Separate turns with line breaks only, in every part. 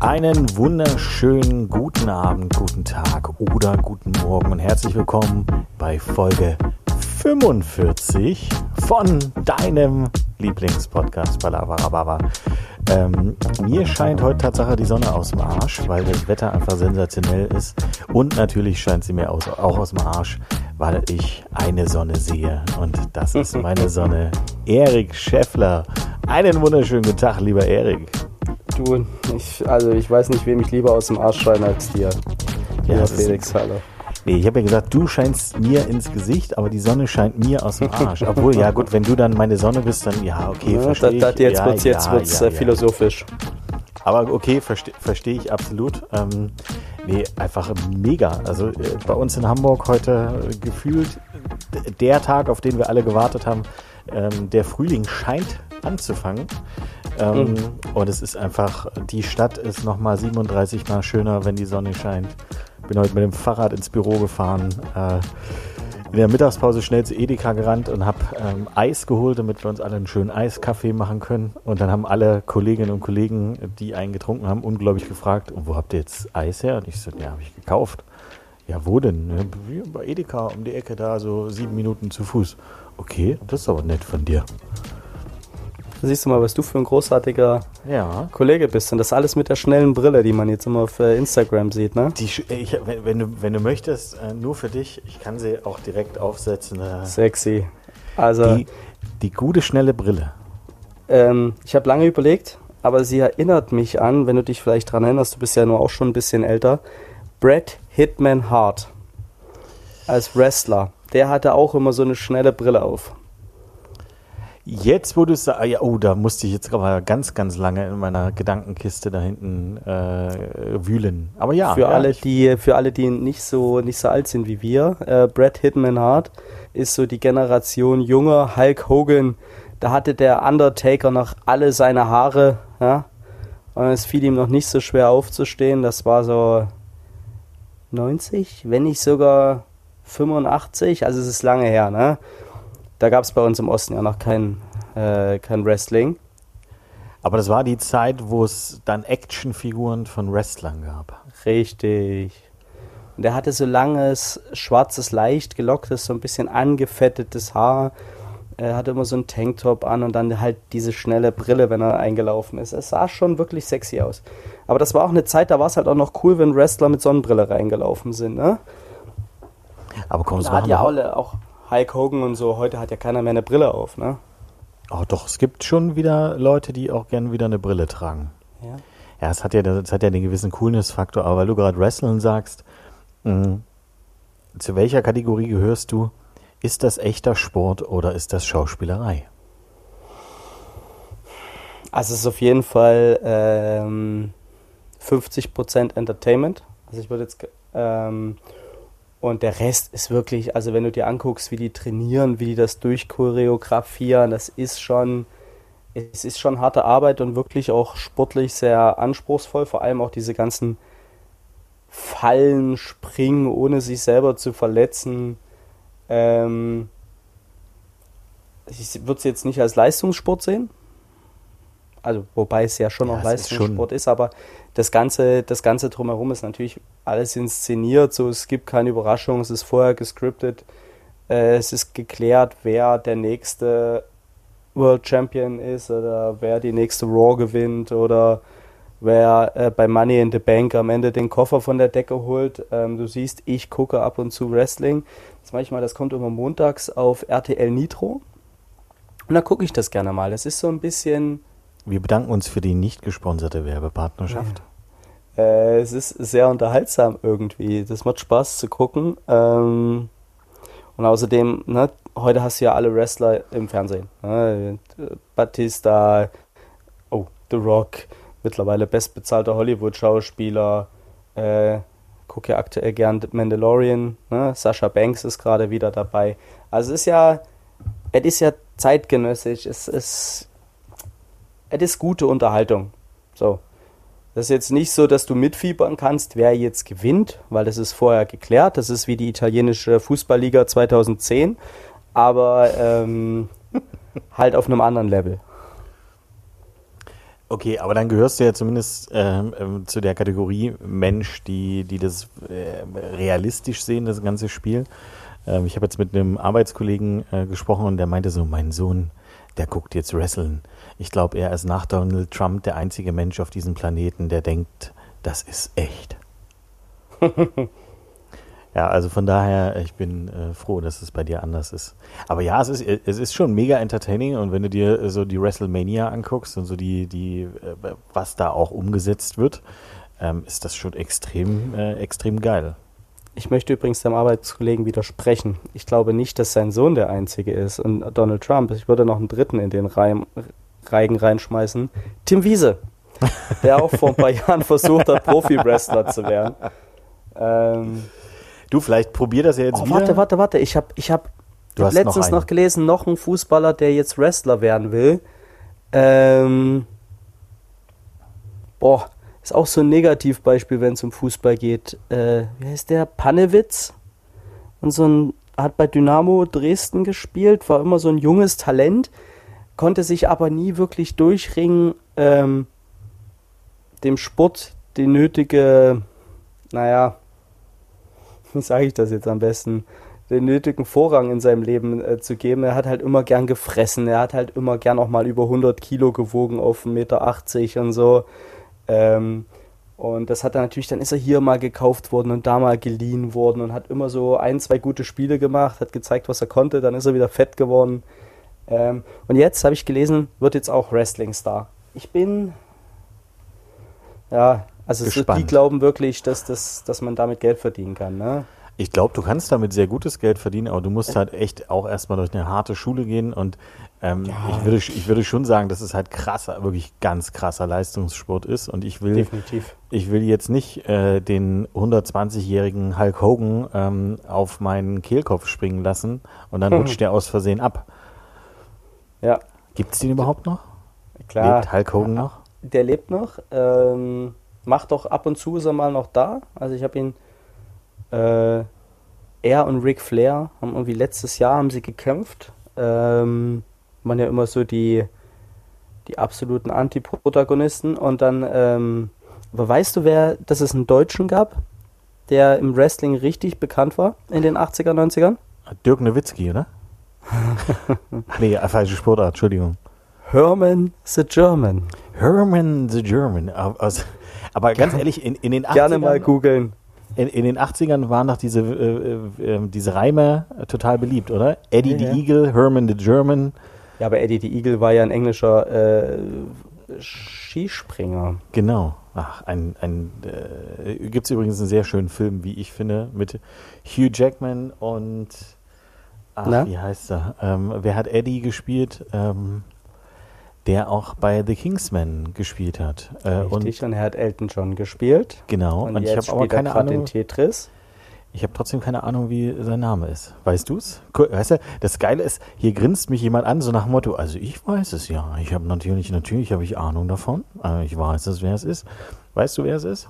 Einen wunderschönen guten Abend, guten Tag oder guten Morgen und herzlich willkommen bei Folge 45 von deinem Lieblingspodcast Balabarababa. Ähm, mir scheint heute Tatsache die Sonne aus dem Arsch, weil das Wetter einfach sensationell ist. Und natürlich scheint sie mir auch aus dem Arsch, weil ich eine Sonne sehe. Und das ist meine Sonne. Erik Scheffler. Einen wunderschönen guten Tag, lieber Erik.
Du, ich, also ich weiß nicht, wem ich lieber aus dem Arsch scheine als dir.
Ja,
Ja, Felix, hallo.
Nee, ich habe ja gesagt, du scheinst mir ins Gesicht, aber die Sonne scheint mir aus dem Arsch. Obwohl, ja gut, wenn du dann meine Sonne bist, dann ja, okay,
Ja,
verstehe
da,
ich.
da, jetzt
ja,
wird's, jetzt
ja,
wird's
ja,
äh,
ja.
philosophisch.
Aber okay, verstehe versteh ich absolut. Ähm, nee, einfach mega. Also äh, bei uns in Hamburg heute gefühlt der Tag, auf den wir alle gewartet haben. Ähm, der Frühling scheint anzufangen. Ähm, Und es ist einfach, die Stadt ist nochmal 37 Mal schöner, wenn die Sonne scheint. Bin heute mit dem Fahrrad ins Büro gefahren. Äh, in der Mittagspause schnell zu Edeka gerannt und habe ähm, Eis geholt, damit wir uns alle einen schönen Eiskaffee machen können. Und dann haben alle Kolleginnen und Kollegen, die einen getrunken haben, unglaublich gefragt, und wo habt ihr jetzt Eis her? Und ich so, ja, habe ich gekauft. Ja, wo denn? Bei Edeka um die Ecke da, so sieben Minuten zu Fuß. Okay, das ist aber nett von dir.
Da siehst du mal, was du für ein großartiger
Ja.
Kollege bist. Und das alles mit der schnellen Brille, die man jetzt immer auf äh, Instagram sieht, ne?
Die, ich, wenn, du, wenn du möchtest, äh, nur für dich, ich kann sie auch direkt aufsetzen. Äh,
Sexy. Also,
die, die gute, schnelle Brille.
ähm, ich habe lange überlegt, aber sie erinnert mich an, wenn du dich vielleicht dran erinnerst, du bist ja nur auch schon ein bisschen älter, Brad Hitman Hart als Wrestler. Der hatte auch immer so eine schnelle Brille auf.
Jetzt, wo du es sagst, ja, oh, da musste ich jetzt aber ganz, ganz lange in meiner Gedankenkiste da hinten äh, wühlen. Aber ja,
für
ja,
alle, die für alle, die nicht so nicht so alt sind wie wir, äh, Brad Hitman Hart ist so die Generation junger Hulk Hogan. Da hatte der Undertaker noch alle seine Haare, ja. Und es fiel ihm noch nicht so schwer aufzustehen. Das war so 90, wenn nicht sogar 85. Also es ist lange her, ne? Da gab es bei uns im Osten ja noch kein, äh, kein Wrestling.
aber das war die Zeit, wo es dann Actionfiguren von Wrestlern gab.
Richtig. Und er hatte so langes, schwarzes, leicht gelocktes, so ein bisschen angefettetes Haar. Er hatte immer so einen Tanktop an und dann halt diese schnelle Brille, wenn er eingelaufen ist. Es sah schon wirklich sexy aus. Aber das war auch eine Zeit, da war es halt auch noch cool, wenn Wrestler mit Sonnenbrille reingelaufen sind. Ne?
Aber komm, es machen
ja alle, auch Hulk Hogan und so, heute hat ja keiner mehr eine Brille auf. Ne?
Oh, doch, es gibt schon wieder Leute, die auch gerne wieder eine Brille tragen.
Ja.
Ja, es hat ja, es hat ja den gewissen Coolness-Faktor, aber weil du gerade Wrestling sagst, mh, zu welcher Kategorie gehörst du? Ist das echter Sport oder ist das Schauspielerei?
Also es ist auf jeden Fall ähm, 50% Entertainment. Also ich würde jetzt ähm, und der Rest ist wirklich, also wenn du dir anguckst, wie die trainieren, wie die das durchchoreografieren, das ist schon, es ist schon harte Arbeit und wirklich auch sportlich sehr anspruchsvoll. Vor allem auch diese ganzen Fallen, Springen, ohne sich selber zu verletzen. Ähm, ich würde es jetzt nicht als Leistungssport sehen. Also, wobei es ja schon
Ja,
auch
es ist
Leistungssport ist, aber das Ganze, das Ganze drumherum ist natürlich alles inszeniert, so es gibt keine Überraschung, es ist vorher gescriptet, äh, es ist geklärt, wer der nächste World Champion ist oder wer die nächste Raw gewinnt oder wer äh, bei Money in the Bank am Ende den Koffer von der Decke holt. Ähm, du siehst, ich gucke ab und zu Wrestling. Das manchmal, das kommt immer montags auf RTL Nitro. Und da gucke ich das gerne mal. Das ist so ein bisschen,
Wir bedanken uns für die nicht gesponserte Werbepartnerschaft.
äh, es ist sehr unterhaltsam irgendwie. Das macht Spaß zu gucken. Ähm, und außerdem, ne, heute hast du ja alle Wrestler im Fernsehen. Ne? Batista, oh, The Rock, mittlerweile bestbezahlter Hollywood-Schauspieler. Äh, gucke ja aktuell gern Mandalorian. Ne? Sascha Banks ist gerade wieder dabei. Also es ist ja, es ist ja zeitgenössisch. Es ist, es ist gute Unterhaltung. So. Das ist jetzt nicht so, dass du mitfiebern kannst, wer jetzt gewinnt, weil das ist vorher geklärt. Das ist wie die italienische Fußballliga 2010, aber ähm, halt auf einem anderen Level.
Okay, aber dann gehörst du ja zumindest ähm, ähm, zu der Kategorie Mensch, die, die das äh, realistisch sehen, das ganze Spiel. Ähm, ich habe jetzt mit einem Arbeitskollegen äh, gesprochen und der meinte so, mein Sohn, der guckt jetzt Wrestling. Ich glaube, er ist nach Donald Trump der einzige Mensch auf diesem Planeten, der denkt, das ist echt. ja, also von daher, ich bin äh, froh, dass es bei dir anders ist. Aber ja, es ist, es ist schon mega entertaining und wenn du dir so die WrestleMania anguckst und so die, die, äh, was da auch umgesetzt wird, ähm, ist das schon extrem, äh, extrem geil.
Ich möchte übrigens dem Arbeitskollegen widersprechen. Ich glaube nicht, dass sein Sohn der Einzige ist und Donald Trump. Ich würde noch einen dritten in den Reihen, Reigen reinschmeißen. Tim Wiese, der auch vor ein paar Jahren versucht hat, Profi-Wrestler zu werden.
Ähm, du, vielleicht probier das ja jetzt oh, wieder.
Warte, warte, warte. Ich habe ich hab, hab letztens noch, noch, gelesen, noch ein Fußballer, der jetzt Wrestler werden will. Ähm, boah, ist auch so ein Negativbeispiel, wenn es um Fußball geht. Äh, wie heißt der? Panewitz. Und so ein, hat bei Dynamo Dresden gespielt, war immer so ein junges Talent, konnte sich aber nie wirklich durchringen, ähm, dem Sport die nötige, naja, wie sage ich das jetzt am besten, den nötigen Vorrang in seinem Leben äh, zu geben. Er hat halt immer gern gefressen, er hat halt immer gern auch mal über 100 Kilo gewogen auf 1,80 Meter und so. Ähm, und das hat er natürlich, dann ist er hier mal gekauft worden und da mal geliehen worden und hat immer so ein, zwei gute Spiele gemacht, hat gezeigt, was er konnte, dann ist er wieder fett geworden. Ähm, und jetzt habe ich gelesen, wird jetzt auch Wrestling-Star. Ich bin, ja, also es, die glauben wirklich, dass, das, dass man damit Geld verdienen kann. Ne?
Ich glaube, du kannst damit sehr gutes Geld verdienen, aber du musst halt echt auch erstmal durch eine harte Schule gehen und ähm, ja. ich, würde, ich würde schon sagen, dass es halt krasser, wirklich ganz krasser Leistungssport ist und ich will,
Definitiv.
ich will jetzt nicht äh, den 120-jährigen Hulk Hogan ähm, auf meinen Kehlkopf springen lassen und dann rutscht der aus Versehen ab.
Ja.
Gibt es den überhaupt noch?
Klar.
Lebt Hulk Hogan noch?
Der lebt noch. Ähm, macht doch ab und zu ist er mal noch da. Also ich habe ihn äh, er und Ric Flair haben irgendwie letztes Jahr haben sie gekämpft. Ähm, waren ja immer so die, die absoluten Anti-Protagonisten. Und dann, ähm, aber weißt du, wer, dass es einen Deutschen gab, der im Wrestling richtig bekannt war in den 80er, 90ern?
Dirk Nowitzki, oder? Nee, falsche Sportart, Entschuldigung.
Herman the German.
Herman the German. Also, aber ganz ehrlich, in, in den
80ern. Gerne mal googeln
in, in, den 80ern waren doch diese, äh, äh, ähm, diese Reime total beliebt, oder? Eddie ja, the ja. Eagle, Herman the German.
Ja, aber Eddie the Eagle war ja ein englischer äh, Skispringer.
Genau. Ach, ein, ein äh, gibt es übrigens einen sehr schönen Film, wie ich finde, mit Hugh Jackman und ach, Na? wie heißt er? Ähm, wer hat Eddie gespielt? Ähm, der auch bei The Kingsman gespielt hat.
Äh, Richtig, und, und, er hat Elton John gespielt.
Genau,
und, und ich habe aber keine Ahnung. In Tetris.
Ich habe trotzdem keine Ahnung, wie sein Name ist. Weißt du es? Weißt du, das Geile ist, hier grinst mich jemand an, so nach dem Motto, also ich weiß es ja. Ich habe natürlich, natürlich habe ich Ahnung davon. Ich weiß es, wer es ist. Weißt du, wer es ist?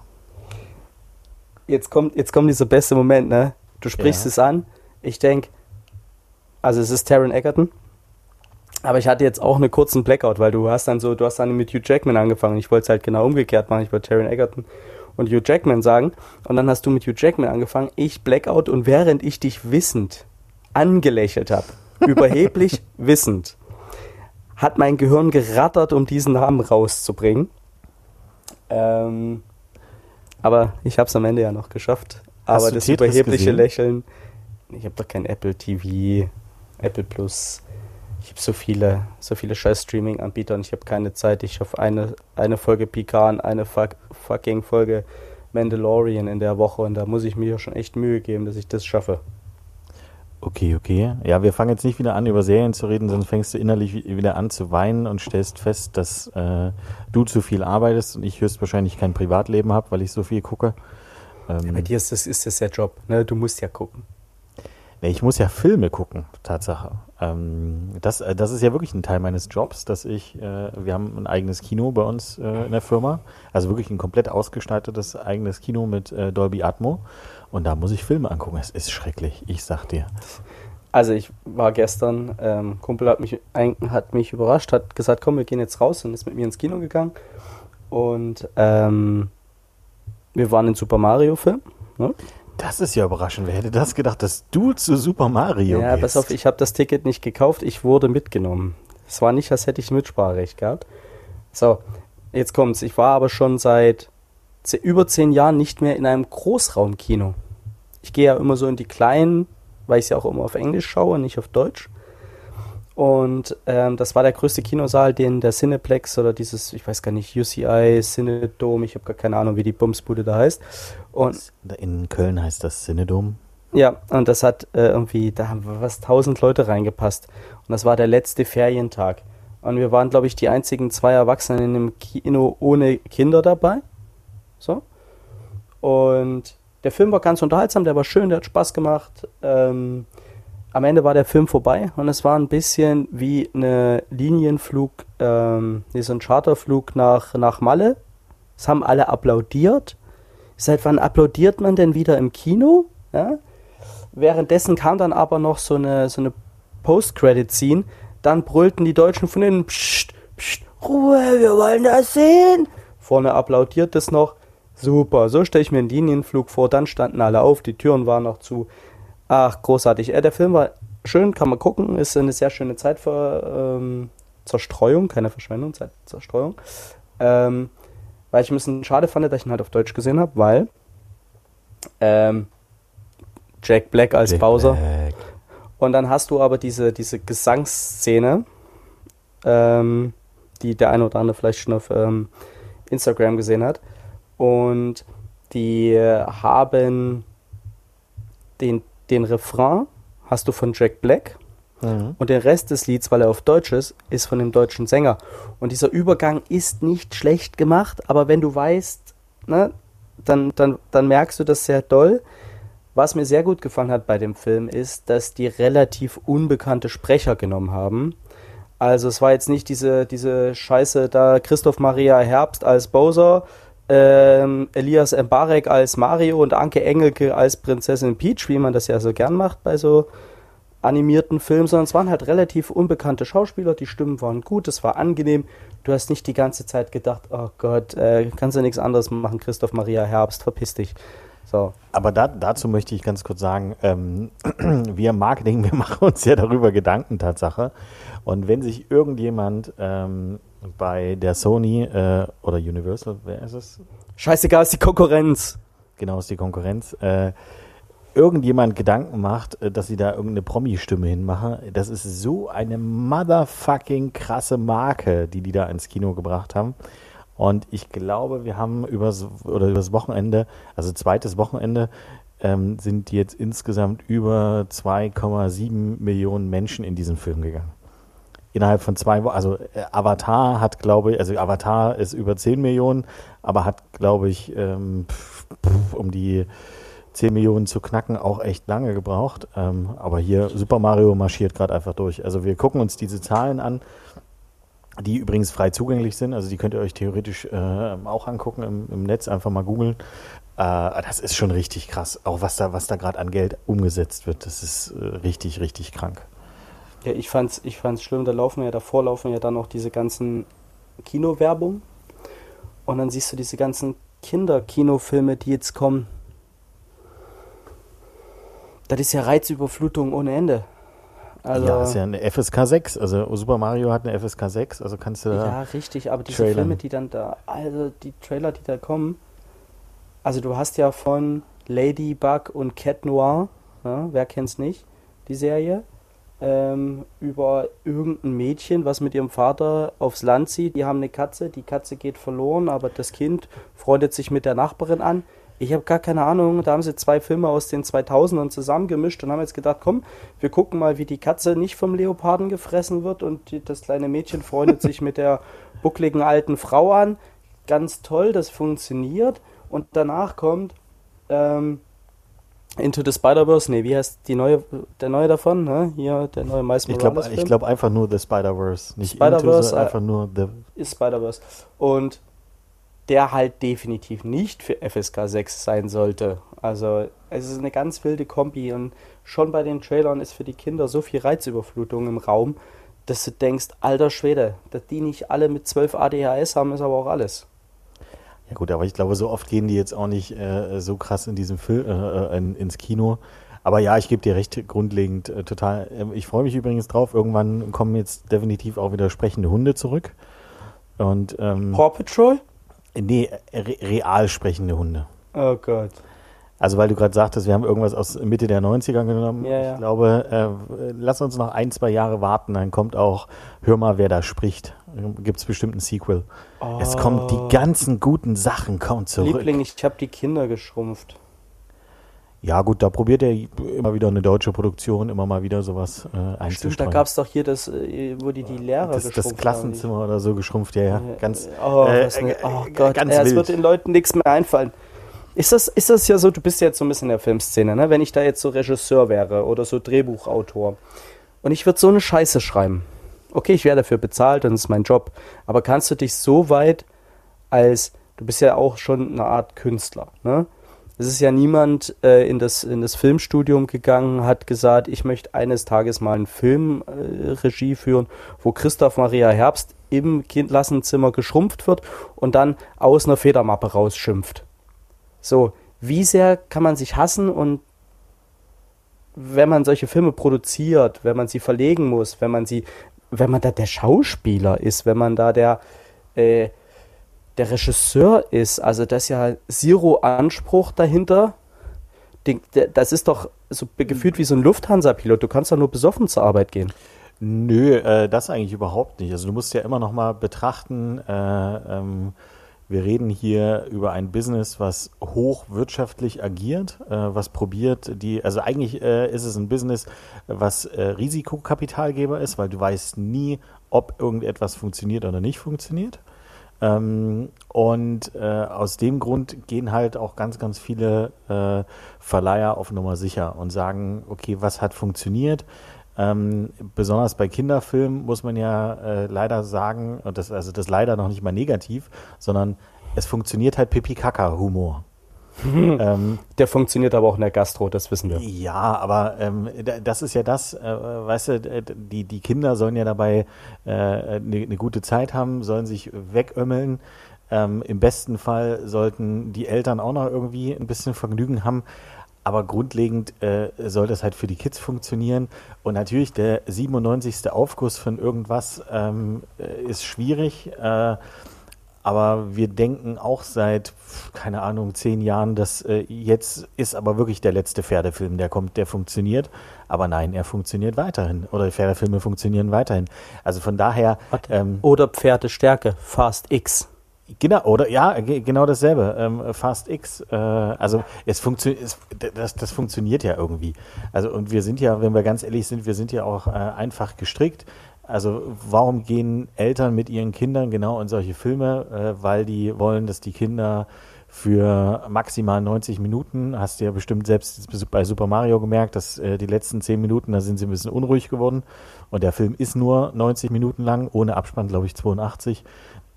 Jetzt kommt, jetzt kommt dieser beste Moment, ne? Du sprichst ja. es an. Ich denke, also es ist Taron Egerton. Aber ich hatte jetzt auch einen kurzen Blackout, weil du hast dann so, du hast dann mit Hugh Jackman angefangen. Ich wollte es halt genau umgekehrt machen. Ich wollte Taron Egerton und Hugh Jackman sagen. Und dann hast du mit Hugh Jackman angefangen, ich Blackout und während ich dich wissend angelächelt habe, überheblich wissend, hat mein Gehirn gerattert, um diesen Namen rauszubringen. Ähm, aber ich habe es am Ende ja noch geschafft. Hast aber das überhebliche gesehen? Lächeln, ich habe doch kein Apple TV, Apple Plus ich habe so viele, so viele scheiß Streaming-Anbieter und ich habe keine Zeit. Ich schaffe eine, eine Folge Picard, eine fuck, fucking Folge Mandalorian in der Woche und da muss ich mir schon echt Mühe geben, dass ich das schaffe.
Okay, okay. Ja, wir fangen jetzt nicht wieder an, über Serien zu reden, sonst fängst du innerlich wieder an zu weinen und stellst fest, dass äh, du zu viel arbeitest und ich höchstwahrscheinlich kein Privatleben habe, weil ich so viel gucke.
Ähm, ja, bei dir ist das, ist das der Job, ne? Du musst ja gucken.
Nee, ich muss ja Filme gucken, Tatsache. Ähm, das, äh, das ist ja wirklich ein Teil meines Jobs, dass ich, äh, wir haben ein eigenes Kino bei uns äh, in der Firma, also wirklich ein komplett ausgestattetes eigenes Kino mit äh, Dolby Atmo und da muss ich Filme angucken. Es ist schrecklich, ich sag dir.
Also ich war gestern, ähm, Kumpel hat mich, hat mich überrascht, hat gesagt, komm, wir gehen jetzt raus und ist mit mir ins Kino gegangen. Und ähm, wir waren in Super Mario Film. Ne?
Das ist ja überraschend. Wer hätte das gedacht, dass du zu Super Mario
Ja,
gehst?
pass auf, ich habe das Ticket nicht gekauft, ich wurde mitgenommen. Es war nicht, als hätte ich Mitspracherecht gehabt. So, jetzt kommt's. Ich war aber schon seit über zehn Jahren nicht mehr in einem Großraumkino. Ich gehe ja immer so in die kleinen, weil ich ja auch immer auf Englisch schaue, nicht auf Deutsch. Und ähm, das war der größte Kinosaal, den der Cineplex oder dieses, ich weiß gar nicht, UCI, Cinedome, ich habe gar keine Ahnung, wie die Bumsbude da heißt. Und
In Köln heißt das Synodom.
ja, und das hat äh, irgendwie, da haben was tausend Leute reingepasst. Und das war der letzte Ferientag. Und wir waren, glaube ich, die einzigen zwei Erwachsenen in dem Kino ohne Kinder dabei. So. Und der Film war ganz unterhaltsam, der war schön, der hat Spaß gemacht. Ähm, am Ende war der Film vorbei und es war ein bisschen wie eine Linienflug, ähm, wie so ein Charterflug nach, nach Malle. Es haben alle applaudiert. Seit wann applaudiert man denn wieder im Kino? Ja? Währenddessen kam dann aber noch so eine, so eine Post-Credit-Scene. Dann brüllten die Deutschen von innen, psst, psst, Ruhe, wir wollen das sehen. Vorne applaudiert es noch. Super, so stelle ich mir einen Linienflug vor. Dann standen alle auf, die Türen waren noch zu. Ach, großartig. Äh, der Film war schön, kann man gucken. Ist eine sehr schöne Zeit für ähm, Zerstreuung, keine Verschwendung, Zeit Zerstreuung. Ähm, weil ich ein bisschen schade fand, dass ich ihn halt auf Deutsch gesehen habe, weil ähm, Jack Black als
Jack
Bowser.
Black.
Und dann hast du aber diese, diese Gesangsszene, ähm, die der eine oder andere vielleicht schon auf ähm, Instagram gesehen hat. Und die haben den, den Refrain hast du von Jack Black
Mhm.
und der Rest des Lieds, weil er auf Deutsch ist, ist von dem deutschen Sänger. Und dieser Übergang ist nicht schlecht gemacht, aber wenn du weißt, ne, dann, dann, dann merkst du das sehr doll. Was mir sehr gut gefallen hat bei dem Film ist, dass die relativ unbekannte Sprecher genommen haben. Also es war jetzt nicht diese, diese Scheiße da Christoph Maria Herbst als Bowser, ähm, Elias Mbarek als Mario und Anke Engelke als Prinzessin Peach, wie man das ja so gern macht bei so animierten Filmen, sondern es waren halt relativ unbekannte Schauspieler, die Stimmen waren gut, es war angenehm. Du hast nicht die ganze Zeit gedacht, oh Gott, äh, kannst du nichts anderes machen, Christoph Maria Herbst, verpiss dich. So.
Aber da, dazu möchte ich ganz kurz sagen, ähm, wir Marketing, wir machen uns ja darüber Gedanken, Tatsache. Und wenn sich irgendjemand ähm, bei der Sony äh, oder Universal, wer ist es?
Scheißegal, ist die Konkurrenz.
Genau, ist die Konkurrenz. Äh, irgendjemand Gedanken macht, äh, dass sie da irgendeine Promi-Stimme hinmachen, das ist so eine motherfucking krasse Marke, die die da ins Kino gebracht haben. Und ich glaube, wir haben übers, oder übers Wochenende, also zweites Wochenende, ähm, sind jetzt insgesamt über 2,7 Millionen Menschen in diesen Film gegangen. Innerhalb von zwei Wochen, also äh, Avatar hat, glaube ich, also Avatar ist über 10 Millionen, aber hat, glaube ich, ähm, um die 10 Millionen zu knacken auch echt lange gebraucht. Ähm, aber hier Super Mario marschiert gerade einfach durch. Also wir gucken uns diese Zahlen an, die übrigens frei zugänglich sind. Also die könnt ihr euch theoretisch äh, auch angucken im, im Netz, einfach mal googeln. Äh, das ist schon richtig krass. Auch was da, was da gerade an Geld umgesetzt wird, das ist äh, richtig, richtig krank.
Ja, ich fand's, ich fand's schlimm, da laufen ja, davor laufen ja dann noch diese ganzen Kinowerbung. Und dann siehst du diese ganzen Kinderkinofilme, die jetzt kommen. Das ist ja Reizüberflutung ohne Ende. Also,
ja, ist ja eine FSK 6. Also Super Mario hat eine FSK 6, also kannst du.
Ja, richtig, aber diese
Trailern.
Filme, die dann da, also die Trailer, die da kommen, also du hast ja von Ladybug und Cat Noir, ja, wer kennt's nicht, die Serie, ähm, über irgendein Mädchen, was mit ihrem Vater aufs Land zieht. Die haben eine Katze, die Katze geht verloren, aber das Kind freundet sich mit der Nachbarin an. Ich habe gar keine Ahnung, da haben sie zwei Filme aus den 2000ern zusammengemischt und haben jetzt gedacht, komm, wir gucken mal, wie die Katze nicht vom Leoparden gefressen wird und die, das kleine Mädchen freundet sich mit der buckligen alten Frau an. Ganz toll, das funktioniert. Und danach kommt ähm, Into the Spider-Verse, nee, wie heißt die neue, der neue davon, ne? Hier, der neue Miles
Ich glaube glaub einfach nur The Spider-Verse. Nicht
Spider-Verse,
Into, sondern
äh,
einfach nur The.
ist Spider-Verse. Und der halt definitiv nicht für FSK 6 sein sollte. Also es ist eine ganz wilde Kombi und schon bei den Trailern ist für die Kinder so viel Reizüberflutung im Raum, dass du denkst, alter Schwede, dass die nicht alle mit 12 ADHS haben, ist aber auch alles.
Ja gut, aber ich glaube, so oft gehen die jetzt auch nicht äh, so krass in diesem Film äh, in, ins Kino. Aber ja, ich gebe dir recht, grundlegend äh, total. Ähm, ich freue mich übrigens drauf. Irgendwann kommen jetzt definitiv auch wieder sprechende Hunde zurück. Und ähm,
Paw Patrol?
Nee, re real sprechende Hunde.
Oh Gott.
Also weil du gerade sagtest, wir haben irgendwas aus Mitte der 90er genommen.
Ja, ja.
Ich glaube, äh, lass uns noch ein, zwei Jahre warten, dann kommt auch Hör mal, wer da spricht. Gibt es bestimmt ein Sequel.
Oh.
Es kommen die ganzen guten Sachen kommen zurück.
Liebling, ich habe die Kinder geschrumpft.
Ja gut, da probiert er immer wieder eine deutsche Produktion, immer mal wieder sowas äh, einzustreuen.
Stimmt, da gab es doch hier das, äh, wo die die Lehrer
das, das Klassenzimmer oder so geschrumpft, ja, ja.
haben.
Ganz,
oh,
äh,
was eine,
äh,
oh
äh,
Gott,
ganz
äh, es wird den Leuten nichts mehr einfallen. Ist das, ist das ja so, du bist ja jetzt so ein bisschen in der Filmszene, ne? wenn ich da jetzt so Regisseur wäre oder so Drehbuchautor und ich würde so eine Scheiße schreiben. Okay, ich werde dafür bezahlt, dann ist mein Job. Aber kannst du dich so weit als, du bist ja auch schon eine Art Künstler, ne? Es ist ja niemand äh, in, das, in das Filmstudium gegangen, hat gesagt, ich möchte eines Tages mal einen Film äh, führen, wo Christoph Maria Herbst im Kindlassenzimmer geschrumpft wird und dann aus einer Federmappe rausschimpft. So, wie sehr kann man sich hassen und wenn man solche Filme produziert, wenn man sie verlegen muss, wenn man sie, wenn man da der Schauspieler ist, wenn man da der, äh, der Regisseur ist, also das ist ja Zero Anspruch dahinter. Das ist doch so gefühlt wie so ein Lufthansa-Pilot. Du kannst doch nur besoffen zur Arbeit gehen.
Nö, äh, das eigentlich überhaupt nicht. Also du musst ja immer noch mal betrachten, äh, ähm, wir reden hier über ein Business, was hochwirtschaftlich agiert, äh, was probiert, die, also eigentlich äh, ist es ein Business, was äh, Risikokapitalgeber ist, weil du weißt nie, ob irgendetwas funktioniert oder nicht funktioniert. Ähm, und äh, aus dem Grund gehen halt auch ganz, ganz viele äh, Verleiher auf Nummer sicher und sagen, okay, was hat funktioniert? Ähm, besonders bei Kinderfilmen muss man ja äh, leider sagen, und das, also das leider noch nicht mal negativ, sondern es funktioniert halt Pipi-Kaka-Humor. ähm,
Der funktioniert aber auch in der Gastro, das wissen wir.
ja, aber ähm, da- das ist ja das, äh, weißt du, die, die Kinder sollen ja dabei eine äh, ne ne gute Zeit haben, sollen sich wegömmeln. Ähm, Im besten Fall sollten die Eltern auch noch irgendwie ein bisschen Vergnügen haben. Aber grundlegend äh, soll das halt für die Kids funktionieren. Und natürlich der 97. Aufguss von irgendwas ähm, äh, ist schwierig. Äh, aber wir denken auch seit, keine Ahnung, zehn Jahren, dass äh, jetzt ist aber wirklich der letzte Pferdefilm, der kommt, der funktioniert. Aber nein, er funktioniert weiterhin. Oder die Pferdefilme funktionionieren weiterhin. Also von daher, ähm,
Oder Pferdestärke, Fast X.
genau, oder ja, ge- genau dasselbe. Ähm, Fast X, äh, also es funktioniert, das, das funktioniert ja irgendwie. Also und wir sind ja, wenn wir ganz ehrlich sind, wir sind ja auch äh, einfach gestrickt. Also warum gehen Eltern mit ihren Kindern genau in solche Filme? Äh, weil die wollen, dass die Kinder für maximal 90 Minuten, hast du ja bestimmt selbst bei Super Mario gemerkt, dass äh, die letzten 10 Minuten, da sind sie ein bisschen unruhig geworden. Und der Film ist nur 90 Minuten lang, ohne Abspann, glaube ich, 82.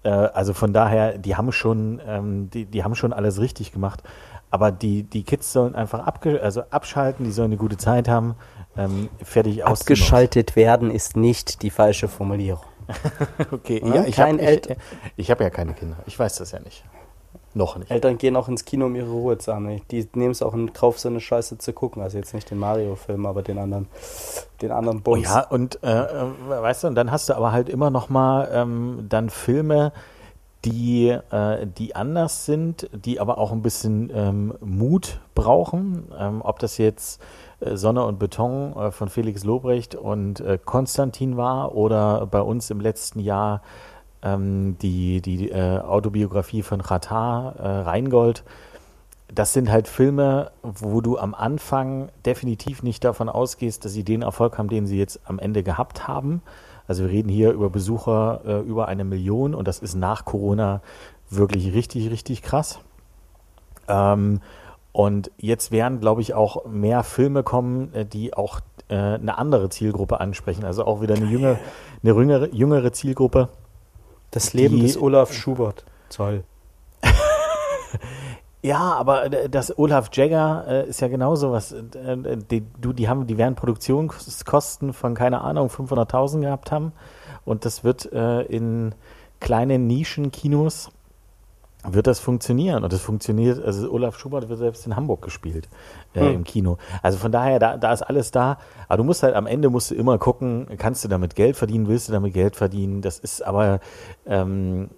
Äh, also von daher, die haben schon, ähm, die, die haben schon alles richtig gemacht. Aber die, die Kids sollen einfach abge also abschalten, die sollen eine gute Zeit haben, ähm, fertig aus.
Abgeschaltet werden ist nicht die falsche Formulierung.
Okay,
Ja,
ja, ich habe ich hab ja keine Kinder. Ich weiß das ja nicht. Noch nicht.
Eltern gehen auch ins Kino, um ihre Ruhe zu haben. Die nehmen es auch in Kauf, so eine Scheiße zu gucken. Also jetzt nicht den Mario-Film, aber den anderen, den anderen
Oh
Bums.
ja, und äh, äh, weißt du, und dann hast du aber halt immer noch mal ähm, dann Filme, die, äh, die anders sind, die aber auch ein bisschen ähm, Mut brauchen. Ähm, ob das jetzt äh, Sonne und Beton äh, von Felix Lobrecht und äh, Konstantin war oder bei uns im letzten Jahr ähm, die, die äh, Autobiografie von Ratar, äh, Rheingold. Das sind halt Filme, wo du am Anfang definitiv nicht davon ausgehst, dass sie den Erfolg haben, den sie jetzt am Ende gehabt haben. Also wir reden hier über Besucher äh, über eine Million und das ist nach Corona wirklich richtig, richtig krass. Ähm, und jetzt werden, glaube ich, auch mehr Filme kommen, äh, die auch äh, eine andere Zielgruppe ansprechen. Also auch wieder eine jüngere, eine jüngere, jüngere Zielgruppe.
Das Leben des Olaf Schubert. Zoll.
Ja, aber äh, das Olaf Jagger äh, ist ja genauso was. Äh, die, du, die haben, die werden Produktionskosten von keine Ahnung 500.000 gehabt haben und das wird äh, in kleinen Nischenkinos wird das funktionieren und das funktioniert. Also Olaf Schubert wird selbst in Hamburg gespielt äh, hm. im Kino. Also von daher, da, da ist alles da. Aber du musst halt am Ende musst du immer gucken, kannst du damit Geld verdienen, willst du damit Geld verdienen? Das ist aber ähm,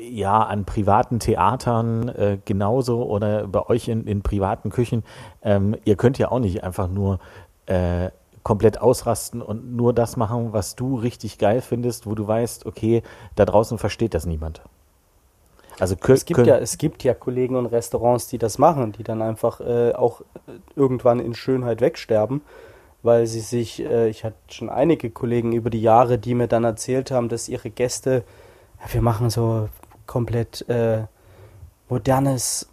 ja, an privaten Theatern äh, genauso oder bei euch in, in privaten Küchen. Ähm, ihr könnt ja auch nicht einfach nur äh, komplett ausrasten und nur das machen, was du richtig geil findest, wo du weißt, okay, da draußen versteht das niemand.
Also es gibt ja es gibt ja Kollegen und Restaurants, die das machen, die dann einfach äh, auch irgendwann in Schönheit wegsterben, weil sie sich äh, ich hatte schon einige Kollegen über die Jahre, die mir dann erzählt haben, dass ihre Gäste ja, wir machen so komplett äh, modernes,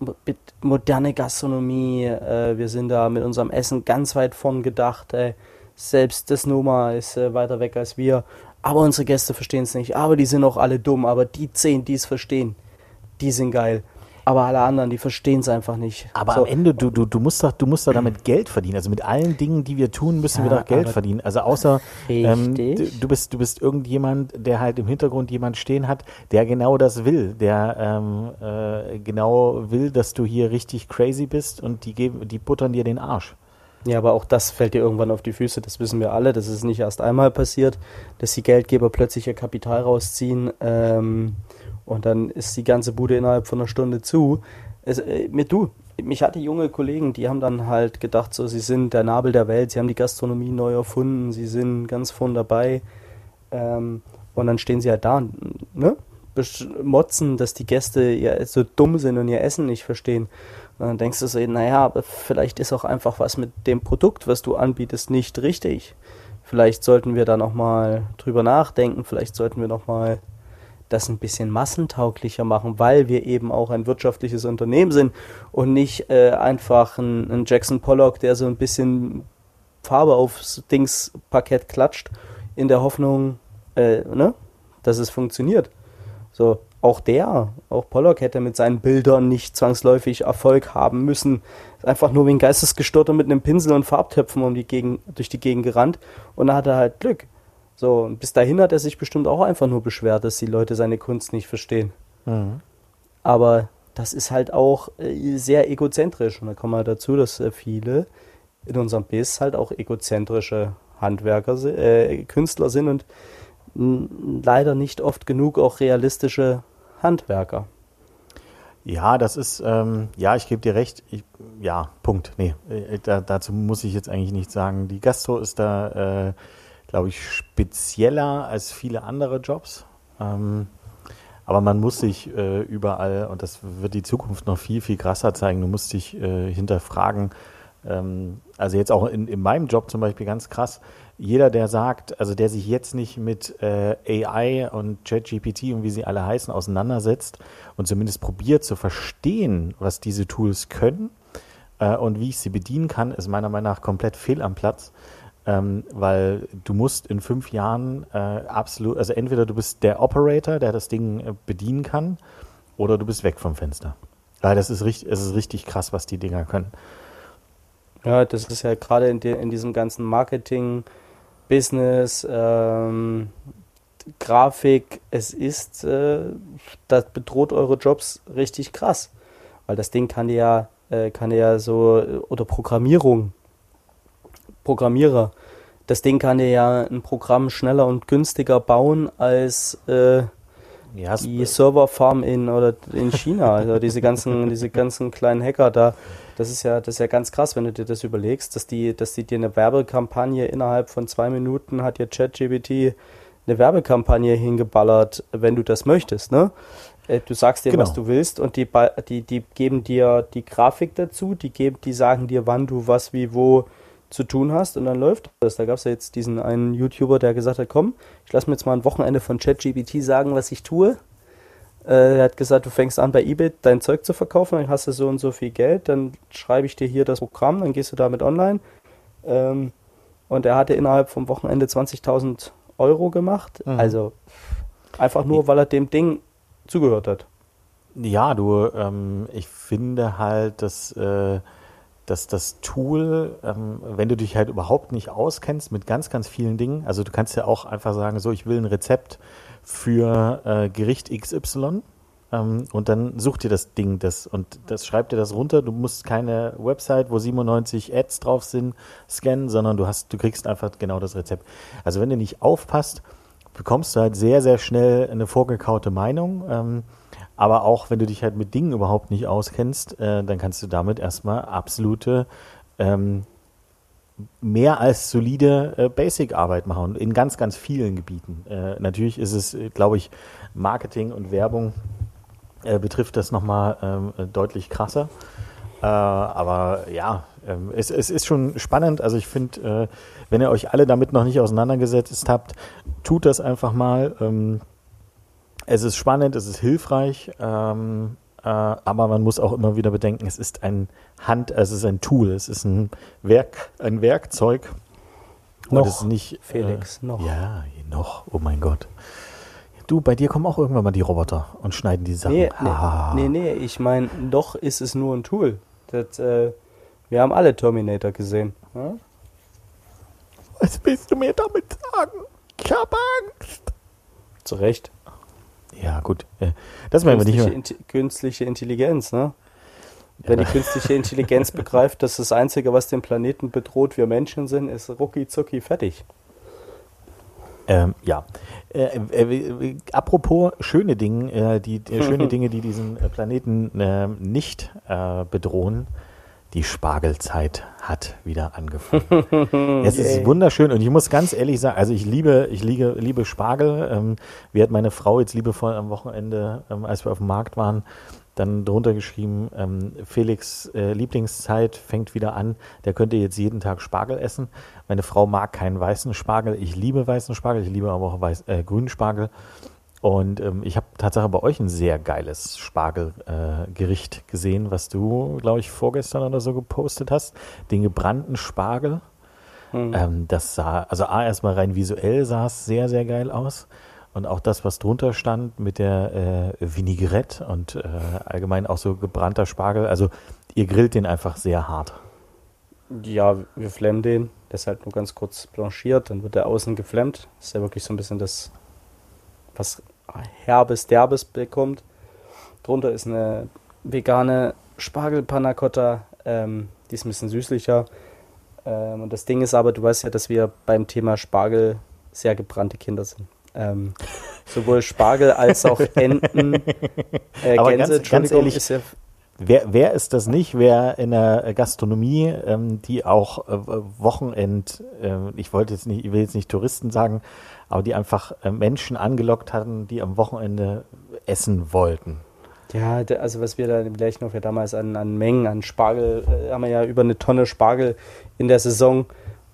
moderne Gastronomie. Äh, wir sind da mit unserem Essen ganz weit vorn gedacht. Ey. Selbst das Noma ist äh, weiter weg als wir. Aber unsere Gäste verstehen es nicht. Aber die sind auch alle dumm. Aber die zehn, die es verstehen, die sind geil. Aber alle anderen, die verstehen es einfach nicht.
Aber so. am Ende, du, du, du musst doch, du musst doch damit Geld verdienen. Also mit allen Dingen, die wir tun, müssen ja, wir doch Geld verdienen. Also außer ähm, du, du, bist, du bist irgendjemand, der halt im Hintergrund jemand stehen hat, der genau das will, der ähm, äh, genau will, dass du hier richtig crazy bist und die geben, die buttern dir den Arsch.
Ja, aber auch das fällt dir irgendwann auf die Füße, das wissen wir alle. Das ist nicht erst einmal passiert, dass die Geldgeber plötzlich ihr Kapital rausziehen. Ähm, und dann ist die ganze Bude innerhalb von einer Stunde zu. Es, äh, mit du, mich hatte junge Kollegen, die haben dann halt gedacht, so, sie sind der Nabel der Welt, sie haben die Gastronomie neu erfunden, sie sind ganz vorn dabei. Ähm, und dann stehen sie halt da und ne, motzen, dass die Gäste ja so dumm sind und ihr Essen nicht verstehen. Und dann denkst du so, naja, aber vielleicht ist auch einfach was mit dem Produkt, was du anbietest, nicht richtig. Vielleicht sollten wir da nochmal drüber nachdenken, vielleicht sollten wir nochmal das ein bisschen massentauglicher machen, weil wir eben auch ein wirtschaftliches Unternehmen sind und nicht äh, einfach ein, ein, Jackson Pollock, der so ein bisschen Farbe aufs Dingsparkett klatscht, in der Hoffnung, äh, ne, dass es funktioniert. So, auch der, auch Pollock hätte mit seinen Bildern nicht zwangsläufig Erfolg haben müssen. Einfach nur wie ein Geistesgestörter mit einem Pinsel und Farbtöpfen um die Gegend, durch die Gegend gerannt und da hat er halt Glück. So, und bis dahin hat er sich bestimmt auch einfach nur beschwert, dass die Leute seine Kunst nicht verstehen. Mhm. Aber das ist halt auch äh, sehr egozentrisch. Und da kommen wir dazu, dass äh, viele in unserem Biss halt auch egozentrische Handwerker, äh, Künstler sind und leider nicht oft genug auch realistische Handwerker.
Ja, das ist, ähm, ja, ich gebe dir recht. Ich, ja, Punkt. Nee, äh, da, dazu muss ich jetzt eigentlich nichts sagen. Die Gastro ist da äh, glaube ich, spezieller als viele andere Jobs. Ähm, aber man muss sich äh, überall, und das wird die Zukunft noch viel, viel krasser zeigen, du musst dich äh, hinterfragen. Ähm, also jetzt auch in, in meinem Job zum Beispiel ganz krass, jeder, der sagt, also der sich jetzt nicht mit äh, AI und ChatGPT und wie sie alle heißen auseinandersetzt und zumindest probiert zu verstehen, was diese Tools können äh, und wie ich sie bedienen kann, ist meiner Meinung nach komplett fehl am Platz. Ähm, weil du musst in fünf Jahren äh, absolut, also entweder du bist der Operator, der das Ding äh, bedienen kann, oder du bist weg vom Fenster. Weil das ist richtig, es ist richtig krass, was die Dinger können.
Ja, das ist ja gerade in, in diesem ganzen Marketing, Business, ähm, Grafik, es ist, äh, das bedroht eure Jobs richtig krass. Weil das Ding kann ja, äh, kann ja so, oder Programmierung, Programmierer. Das Ding kann dir ja ein Programm schneller und günstiger bauen als äh, ja, die Serverfarm in oder in China. also diese ganzen, diese ganzen kleinen Hacker da. Das ist ja, das ist ja ganz krass, wenn du dir das überlegst, dass die, dass die dir eine Werbekampagne innerhalb von zwei Minuten hat ja ChatGPT eine Werbekampagne hingeballert, wenn du das möchtest, ne? Äh, du sagst dir, genau. was du willst und die, die, die geben dir die Grafik dazu, die geben, die sagen dir, wann du was wie wo zu tun hast und dann läuft das. Da gab es ja jetzt diesen einen YouTuber, der gesagt hat, komm, ich lasse mir jetzt mal ein Wochenende von ChatGPT sagen, was ich tue. Äh, er hat gesagt, du fängst an bei eBay dein Zeug zu verkaufen, dann hast du so und so viel Geld, dann schreibe ich dir hier das Programm, dann gehst du damit online. Ähm, und er hatte innerhalb vom Wochenende 20.000 Euro gemacht. Mhm. Also einfach nur, weil er dem Ding zugehört hat.
Ja, du, ähm, ich finde halt, dass, äh, dass das Tool, ähm, wenn du dich halt überhaupt nicht auskennst mit ganz, ganz vielen Dingen, also du kannst ja auch einfach sagen, so, ich will ein Rezept für äh, Gericht XY ähm, und dann such dir das Ding das und das schreibt dir das runter. Du musst keine Website, wo 97 Ads drauf sind, scannen, sondern du hast, du kriegst einfach genau das Rezept. Also wenn du nicht aufpasst, bekommst du halt sehr, sehr schnell eine vorgekaute Meinung. Ähm, aber auch wenn du dich halt mit Dingen überhaupt nicht auskennst, äh, dann kannst du damit erstmal absolute ähm, mehr als solide äh, Basic-Arbeit machen in ganz, ganz vielen Gebieten. Äh, natürlich ist es, äh, glaube ich, Marketing und Werbung äh, betrifft das nochmal ähm, deutlich krasser. Äh, aber ja, ähm, es, es, ist schon spannend. Also ich finde, wenn ihr euch alle damit noch nicht auseinandergesetzt habt, tut das einfach mal. Ähm, es ist spannend, es ist hilfreich, ähm, äh, aber man muss auch immer wieder bedenken, es ist ein Hand, es ist ein Tool, es ist ein Werk, ein Werkzeug.
Noch,
ist nicht,
Felix,
äh,
noch.
Ja, noch. Oh mein Gott. Du, bei dir kommen auch irgendwann mal die Roboter und schneiden die Sachen.
Nee,
Ah.
nee, nee, nee, ich meine, doch ist es nur ein Tool. Das, äh, wir haben alle Terminator gesehen. Ja?
Was willst du mir damit sagen? Ich habe Angst.
Zu Recht.
Ja, gut. äh, Das werden wir nicht mehr.
Inti künstliche Intelligenz, ne? Wenn die künstliche Intelligenz begreift, dass das Einzige, was den Planeten bedroht, wir Menschen sind, ist rucki zucki fertig.
Ähm, ja. Äh, äh, äh, apropos schöne Dinge, äh, die, die schöne Dinge, die diesen äh, Planeten äh, nicht äh, bedrohen. Die Spargelzeit hat wieder angefangen. es ist wunderschön und ich muss ganz ehrlich sagen, also ich liebe, ich liebe, liebe Spargel. Ähm, wie hat meine Frau jetzt liebevoll am Wochenende, ähm, als wir auf dem Markt waren, dann drunter geschrieben, ähm, Felix äh, Lieblingszeit fängt wieder an, der könnte jetzt jeden Tag Spargel essen. Meine Frau mag keinen weißen Spargel, ich liebe weißen Spargel, ich liebe aber auch weiß, äh, grünen Spargel. Und ähm, ich habe tatsächlich bei euch ein sehr geiles Spargelgericht äh, gesehen, was du, glaube ich, vorgestern oder so gepostet hast. Den gebrannten Spargel.
Hm.
Ähm, das sah, also A, erstmal rein visuell sah es sehr, sehr geil aus. Und auch das, was drunter stand mit der äh, Vinaigrette und äh, allgemein auch so gebrannter Spargel. Also ihr grillt den einfach sehr hart.
Ja, wir flemmen den. Der ist halt nur ganz kurz blanchiert, dann wird der außen geflemmt. Das ist ja wirklich so ein bisschen das, was Herbes, Derbes bekommt. Drunter ist eine vegane Spargel-Panna Cotta. Ähm, die ist ein bisschen süßlicher. Ähm, und das Ding ist aber, du weißt ja, dass wir beim Thema Spargel sehr gebrannte Kinder sind. Ähm, sowohl Spargel als auch Enten. Äh,
Aber
Gänse,
ganz- ganz ehrlich,
ist ja
Wer, wer ist das nicht? Wer in der Gastronomie, ähm, die auch äh, Wochenend, äh, ich wollte jetzt nicht, ich will jetzt nicht Touristen sagen, aber die einfach äh, Menschen angelockt hatten, die am Wochenende essen wollten.
Ja, also was wir da im Lerchenhof ja damals an, an Mengen, an Spargel, äh, haben wir ja über eine Tonne Spargel in der Saison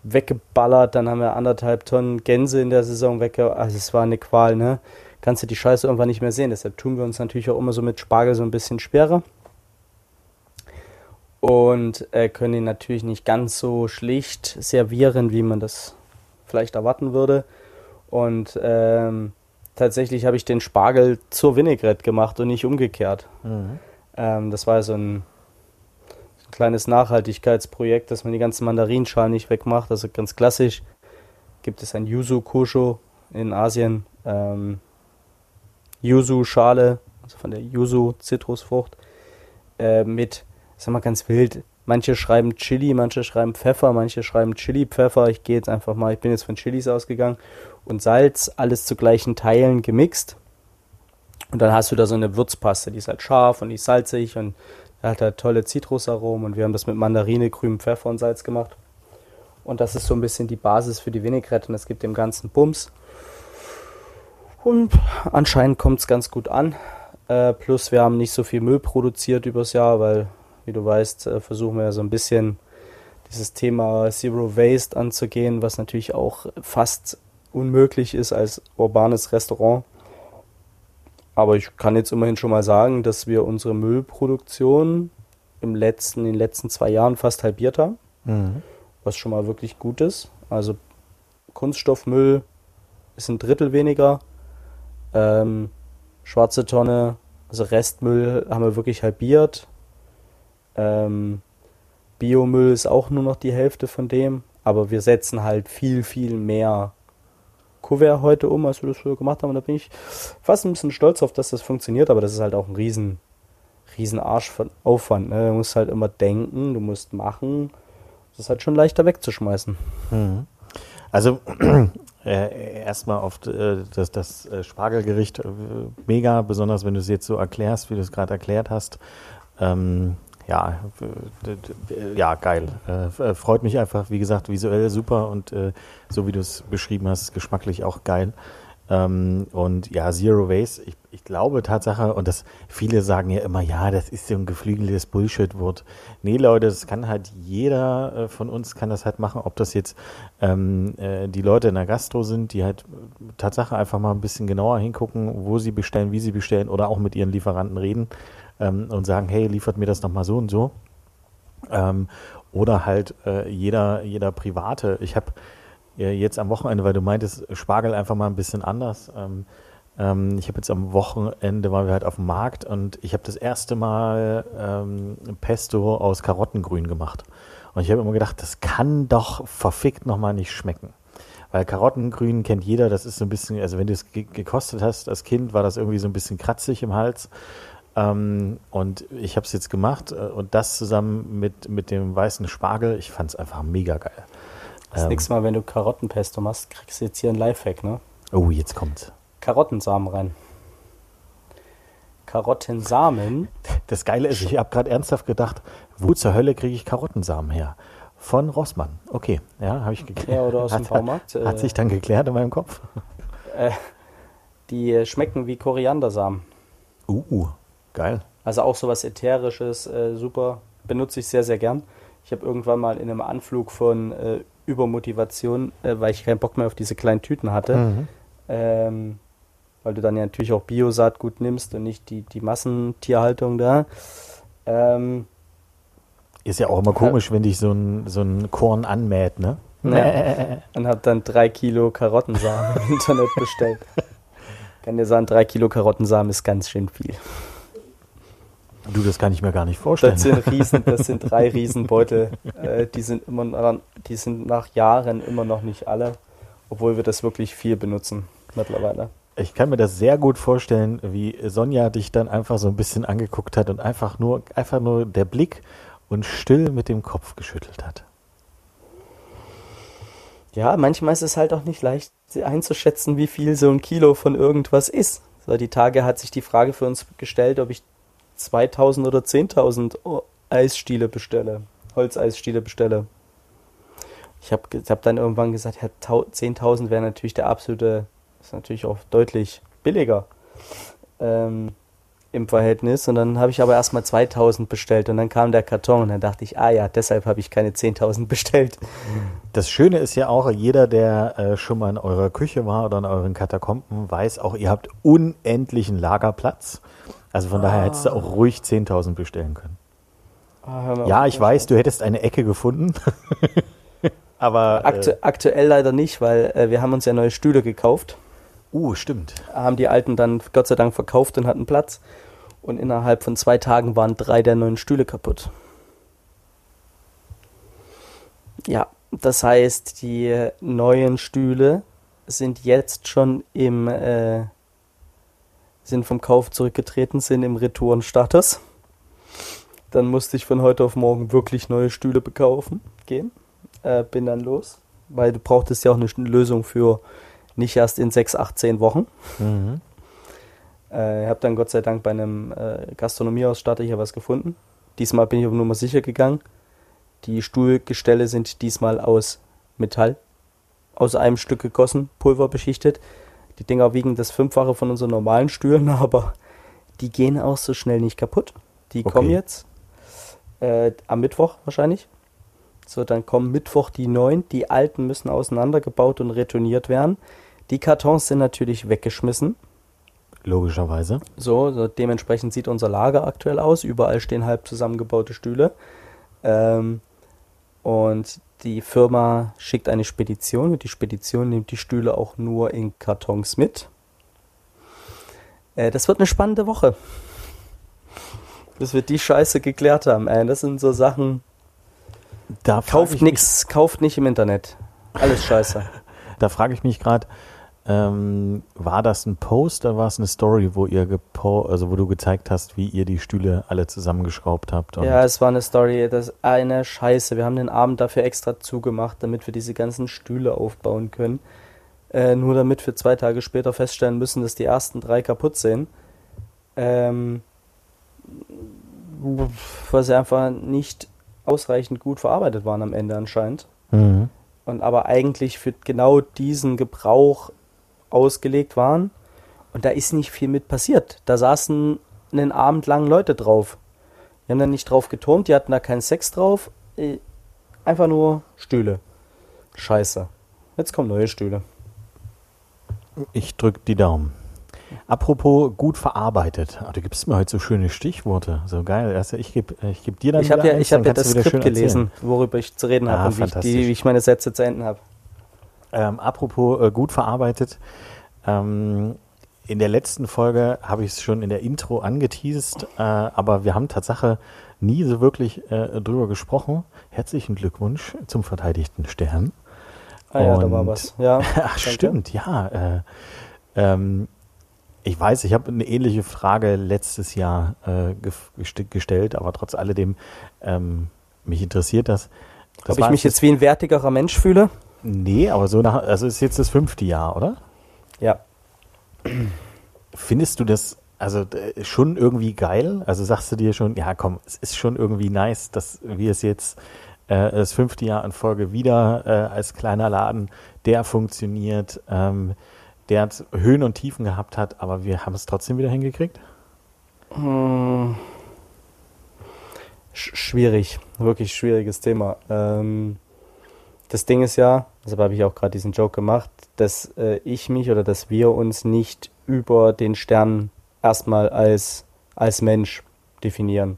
weggeballert, dann haben wir anderthalb Tonnen Gänse in der Saison weggeballert, also es war eine Qual, ne? Kannst du die Scheiße irgendwann nicht mehr sehen, deshalb tun wir uns natürlich auch immer so mit Spargel so ein bisschen schwerer und äh, können ihn natürlich nicht ganz so schlicht servieren, wie man das vielleicht erwarten würde und ähm, tatsächlich habe ich den Spargel zur Vinaigrette gemacht und nicht umgekehrt. Ähm, das war so ein, so ein kleines Nachhaltigkeitsprojekt, dass man die ganzen Mandarinschalen nicht wegmacht. Also ganz klassisch gibt es ein Yuzu Kosho in Asien. Ähm, Yuzu-Schale, also von der Yuzu-Zitrusfrucht, äh, mit, sag mal ganz wild, manche schreiben Chili, manche schreiben Pfeffer, manche schreiben Chili-Pfeffer. Ich gehe jetzt einfach mal, ich bin jetzt von Chilis ausgegangen und Salz, alles zu gleichen Teilen gemixt. Und dann hast du da so eine Würzpaste, die ist halt scharf und die ist salzig und hat halt tolle Zitrusaromen und wir haben das mit Mandarine, grünem Pfeffer und Salz gemacht. Und das ist so ein bisschen die Basis für die Vinaigrette und das gibt dem Ganzen Bums. Und anscheinend kommt es ganz gut an. Äh, plus wir haben nicht so viel Müll produziert übers Jahr, weil, wie du weißt, äh, versuchen wir ja so ein bisschen dieses Thema Zero Waste anzugehen, was natürlich auch fast unmöglich ist als urbanes Restaurant. Aber ich kann jetzt immerhin schon mal sagen, dass wir unsere Müllproduktion im letzten, in den letzten zwei Jahren fast halbiert haben,
Mhm.
was schon mal wirklich gut ist. Also Kunststoffmüll ist ein Drittel weniger, ähm, schwarze Tonne Also Restmüll haben wir wirklich halbiert. Ähm, Biomüll ist auch nur noch die Hälfte von dem, aber wir setzen halt viel, viel mehr Kuvert heute um, als wir das früher gemacht haben. Und da bin ich fast ein bisschen stolz auf, dass das funktioniert, aber das ist halt auch ein riesen, riesen Arsch von Aufwand. Ne? Du musst halt immer denken, du musst machen. Das ist halt schon leichter wegzuschmeißen.
Mhm. Also äh, erstmal auf äh, das, das äh, Spargelgericht äh, mega, besonders wenn du es jetzt so erklärst, wie du es gerade erklärt hast. Ähm, ja, ja, geil. Äh, freut mich einfach, wie gesagt, visuell super und äh, so wie du es beschrieben hast, geschmacklich auch geil. Ähm, und ja, Zero Waste, ich, ich glaube Tatsache, und das viele sagen ja immer, ja, das ist so ein geflügeltes Bullshit-Wort. Nee, Leute, das kann halt jeder äh, von uns kann das halt machen, ob das jetzt ähm, äh, die Leute in der Gastro sind, die halt Tatsache einfach mal ein bisschen genauer hingucken, wo sie bestellen, wie sie bestellen oder auch mit ihren Lieferanten reden ähm, und sagen, hey, liefert mir das nochmal so und so. Ähm, oder halt äh, jeder, jeder Private. Ich habe äh, jetzt am Wochenende, weil du meintest, Spargel einfach mal ein bisschen anders. Ähm, ähm, ich habe jetzt am Wochenende, waren wir halt auf dem Markt und ich habe das erste Mal ähm, Pesto aus Karottengrün gemacht. Und ich habe immer gedacht, das kann doch verfickt nochmal nicht schmecken. Weil Karottengrün kennt jeder, das ist so ein bisschen, also wenn du es gekostet hast als Kind, war das irgendwie so ein bisschen kratzig im Hals. Ähm, und ich habe es jetzt gemacht äh, und das zusammen mit, mit dem weißen Spargel, ich fand es einfach mega geil.
Das ähm, nächste Mal, wenn du Karottenpesto machst, kriegst du jetzt hier ein Lifehack, ne?
Oh, jetzt kommt's.
Karottensamen rein. Karottensamen.
Das Geile ist, ich habe gerade ernsthaft gedacht, wo zur Hölle kriege ich Karottensamen her? Von Rossmann. Okay, ja, habe ich geklärt. Ja,
oder aus dem
hat,
Baumarkt.
Hat, hat, sich dann geklärt in meinem Kopf.
Äh, die schmecken wie Koriandersamen.
Uh, Geil.
Also auch sowas Ätherisches, äh, super. Benutze ich sehr, sehr gern. Ich habe irgendwann mal in einem Anflug von äh, Übermotivation, äh, weil ich keinen Bock mehr auf diese kleinen Tüten hatte, mhm. ähm, weil du dann ja natürlich auch Biosaat gut nimmst und nicht die, die Massentierhaltung da. Ähm,
ist ja auch immer komisch, wenn dich so ein, so ein Korn anmäht, ne?
Ja. und habe dann drei Kilo Karottensamen im Internet bestellt. Kann dir sagen, drei Kilo Karottensamen ist ganz schön viel.
Du, das kann ich mir gar nicht vorstellen.
Das sind Riesen, das sind drei Riesenbeutel. Äh, die sind immer, die sind nach Jahren immer noch nicht alle, obwohl wir das wirklich viel benutzen mittlerweile.
Ich kann mir das sehr gut vorstellen, wie Sonja dich dann einfach so ein bisschen angeguckt hat und einfach nur, einfach nur der Blick und still mit dem Kopf geschüttelt hat.
Ja, manchmal ist es halt auch nicht leicht einzuschätzen, wie viel so ein Kilo von irgendwas ist. So, die Tage hat sich die Frage für uns gestellt, ob ich 2000 oder 10.000 Eisstiele bestelle, Holzeisstiele bestelle. Ich habe hab dann irgendwann gesagt, ja, 10.000 wäre natürlich der absolute, ist natürlich auch deutlich billiger ähm, im Verhältnis. Und dann habe ich aber erstmal 2.000 bestellt und dann kam der Karton und dann dachte ich, ah ja, deshalb habe ich keine 10.000 bestellt.
Das Schöne ist ja auch, jeder, der äh, schon mal in eurer Küche war oder in euren Katakomben, weiß auch, ihr habt unendlichen Lagerplatz. Also von ah. daher hättest du auch ruhig 10.000 bestellen können. Ah, ja, ich weiß, du hättest eine Ecke gefunden. Aber
Aktu äh, aktuell leider nicht, weil äh, wir haben uns ja neue Stühle gekauft.
Uh, stimmt.
Haben die alten dann Gott sei Dank verkauft und hatten Platz. Und innerhalb von zwei Tagen waren drei der neuen Stühle kaputt. Ja, das heißt, die neuen Stühle sind jetzt schon im äh, sind vom Kauf zurückgetreten, sind im Retourenstatus. Dann musste ich von heute auf morgen wirklich neue Stühle bekaufen, gehen. Äh, bin dann los, weil du brauchtest ja auch eine Lösung für nicht erst in sechs, acht, zehn Wochen. Mhm. Äh, ich habe dann Gott sei Dank bei einem äh, Gastronomieausstatter hier was gefunden. Diesmal bin ich nur mal sicher gegangen. Die Stuhlgestelle sind diesmal aus Metall, aus einem Stück gegossen, pulverbeschichtet. Die Dinger wiegen das Fünffache von unseren normalen Stühlen, aber die gehen auch so schnell nicht kaputt. Die okay. kommen jetzt äh, am Mittwoch wahrscheinlich. So, dann kommen Mittwoch die neuen. Die alten müssen auseinandergebaut und retourniert werden. Die Kartons sind natürlich weggeschmissen.
Logischerweise.
So, so dementsprechend sieht unser Lager aktuell aus. Überall stehen halb zusammengebaute Stühle. Ähm, und die Firma schickt eine Spedition und die Spedition nimmt die Stühle auch nur in Kartons mit. Äh, das wird eine spannende Woche. bis wir die Scheiße geklärt haben. Ey, das sind so Sachen.
Da
Kauft
ich
nix, kauft nicht im Internet. Alles Scheiße.
Da frage ich mich gerade, ähm, war das ein Post oder war es eine Story, wo ihr also wo du gezeigt hast, wie ihr die Stühle alle zusammengeschraubt habt?
ja, es war eine Story. Das ist eine Scheiße. Wir haben den Abend dafür extra zugemacht, damit wir diese ganzen Stühle aufbauen können. Äh, nur damit wir zwei Tage später feststellen müssen, dass die ersten drei kaputt sind. Ähm, weil sie einfach nicht ausreichend gut verarbeitet waren am Ende anscheinend.
Mhm.
und aber eigentlich für genau diesen Gebrauch ausgelegt waren. Und da ist nicht viel mit passiert. Da saßen einen Abend lang Leute drauf. Die haben da nicht drauf geturnt, die hatten da keinen Sex drauf. Äh, Einfach nur Stühle. Scheiße. Jetzt kommen neue Stühle.
Ich drücke die Daumen. Apropos gut verarbeitet. Ah, du gibst mir heute so schöne Stichworte. So geil. Erst, ich gebe ich geb dir dann
Ich habe ja,
eins,
ich hab ja das Skript gelesen, worüber ich zu reden habe
Ah,
und wie ich, die, wie ich meine Sätze zu enden habe.
Ähm, apropos äh, gut verarbeitet. Ähm, in der letzten Folge habe ich es schon in der Intro angeteased, äh, aber wir haben Tatsache nie so wirklich äh, drüber gesprochen. Herzlichen Glückwunsch zum verteidigten Stern.
Ah ja, da
Und-
war was. Ja,
Ach, stimmt, ja. Äh, ähm, ich weiß, ich habe eine ähnliche Frage letztes Jahr äh, gest gestellt, aber trotz alledem, ähm, mich interessiert das. das
Ob ich mich jetzt wie ein wertigerer Mensch fühle?
Nee, aber so nach, also ist jetzt das fünfte Jahr, oder?
Ja.
Findest du das also äh, schon irgendwie geil? Also sagst du dir schon, ja komm, es ist schon irgendwie nice, dass wir es jetzt äh, das fünfte Jahr in Folge wieder äh, als kleiner Laden, der funktioniert, ähm, der hat Höhen und Tiefen gehabt hat, aber wir haben es trotzdem wieder hingekriegt?
Hm. Sch schwierig, wirklich schwieriges Thema. Ähm, das Ding ist ja, deshalb habe ich auch gerade diesen Joke gemacht, dass äh, ich mich oder dass wir uns nicht über den Stern erstmal als, als Mensch definieren.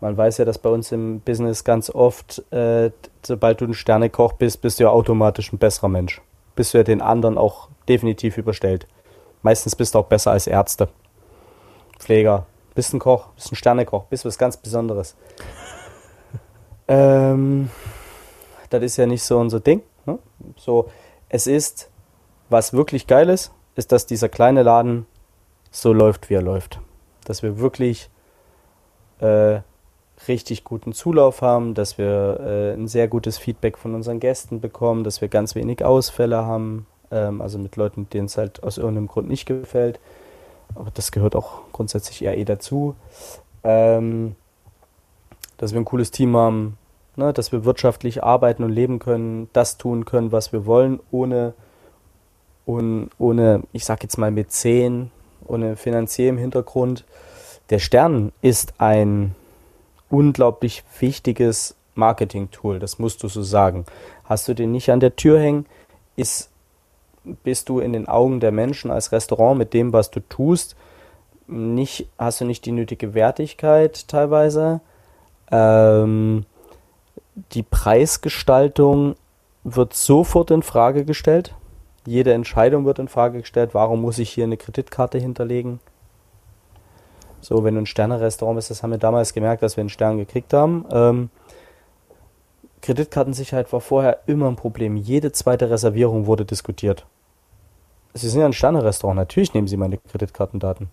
Man weiß ja, dass bei uns im Business ganz oft, äh, sobald du ein Sternekoch bist, bist du ja automatisch ein besserer Mensch. Bist du ja den anderen auch definitiv überstellt. Meistens bist du auch besser als Ärzte. Pfleger, bist ein Koch, bist ein Sternekoch, bist was ganz Besonderes. ähm, das ist ja nicht so unser Ding. Ne? So, es ist, was wirklich geil ist, ist, dass dieser kleine Laden so läuft, wie er läuft. Dass wir wirklich äh, richtig guten Zulauf haben, dass wir äh, ein sehr gutes Feedback von unseren Gästen bekommen, dass wir ganz wenig Ausfälle haben, ähm, also mit Leuten, denen es halt aus irgendeinem Grund nicht gefällt. Aber das gehört auch grundsätzlich eher eh dazu. Ähm, dass wir ein cooles Team haben, ne, dass wir wirtschaftlich arbeiten und leben können, das tun können, was wir wollen, ohne, ohne, ohne ich sag jetzt mal Mäzen, ohne finanziellem Hintergrund. Der Stern ist ein unglaublich wichtiges Marketing-Tool, das musst du so sagen. Hast du den nicht an der Tür hängen, ist, bist du in den Augen der Menschen als Restaurant mit dem, was du tust, nicht, hast du nicht die nötige Wertigkeit teilweise. Ähm, die Preisgestaltung wird sofort in Frage gestellt. Jede Entscheidung wird in Frage gestellt. Warum muss ich hier eine Kreditkarte hinterlegen? So, wenn du ein Sterne-Restaurant bist, das haben wir damals gemerkt, dass wir einen Stern gekriegt haben. Ähm, Kreditkartensicherheit war vorher immer ein Problem. Jede zweite Reservierung wurde diskutiert. Sie sind ja ein Sterne-Restaurant. Natürlich nehmen Sie meine Kreditkartendaten.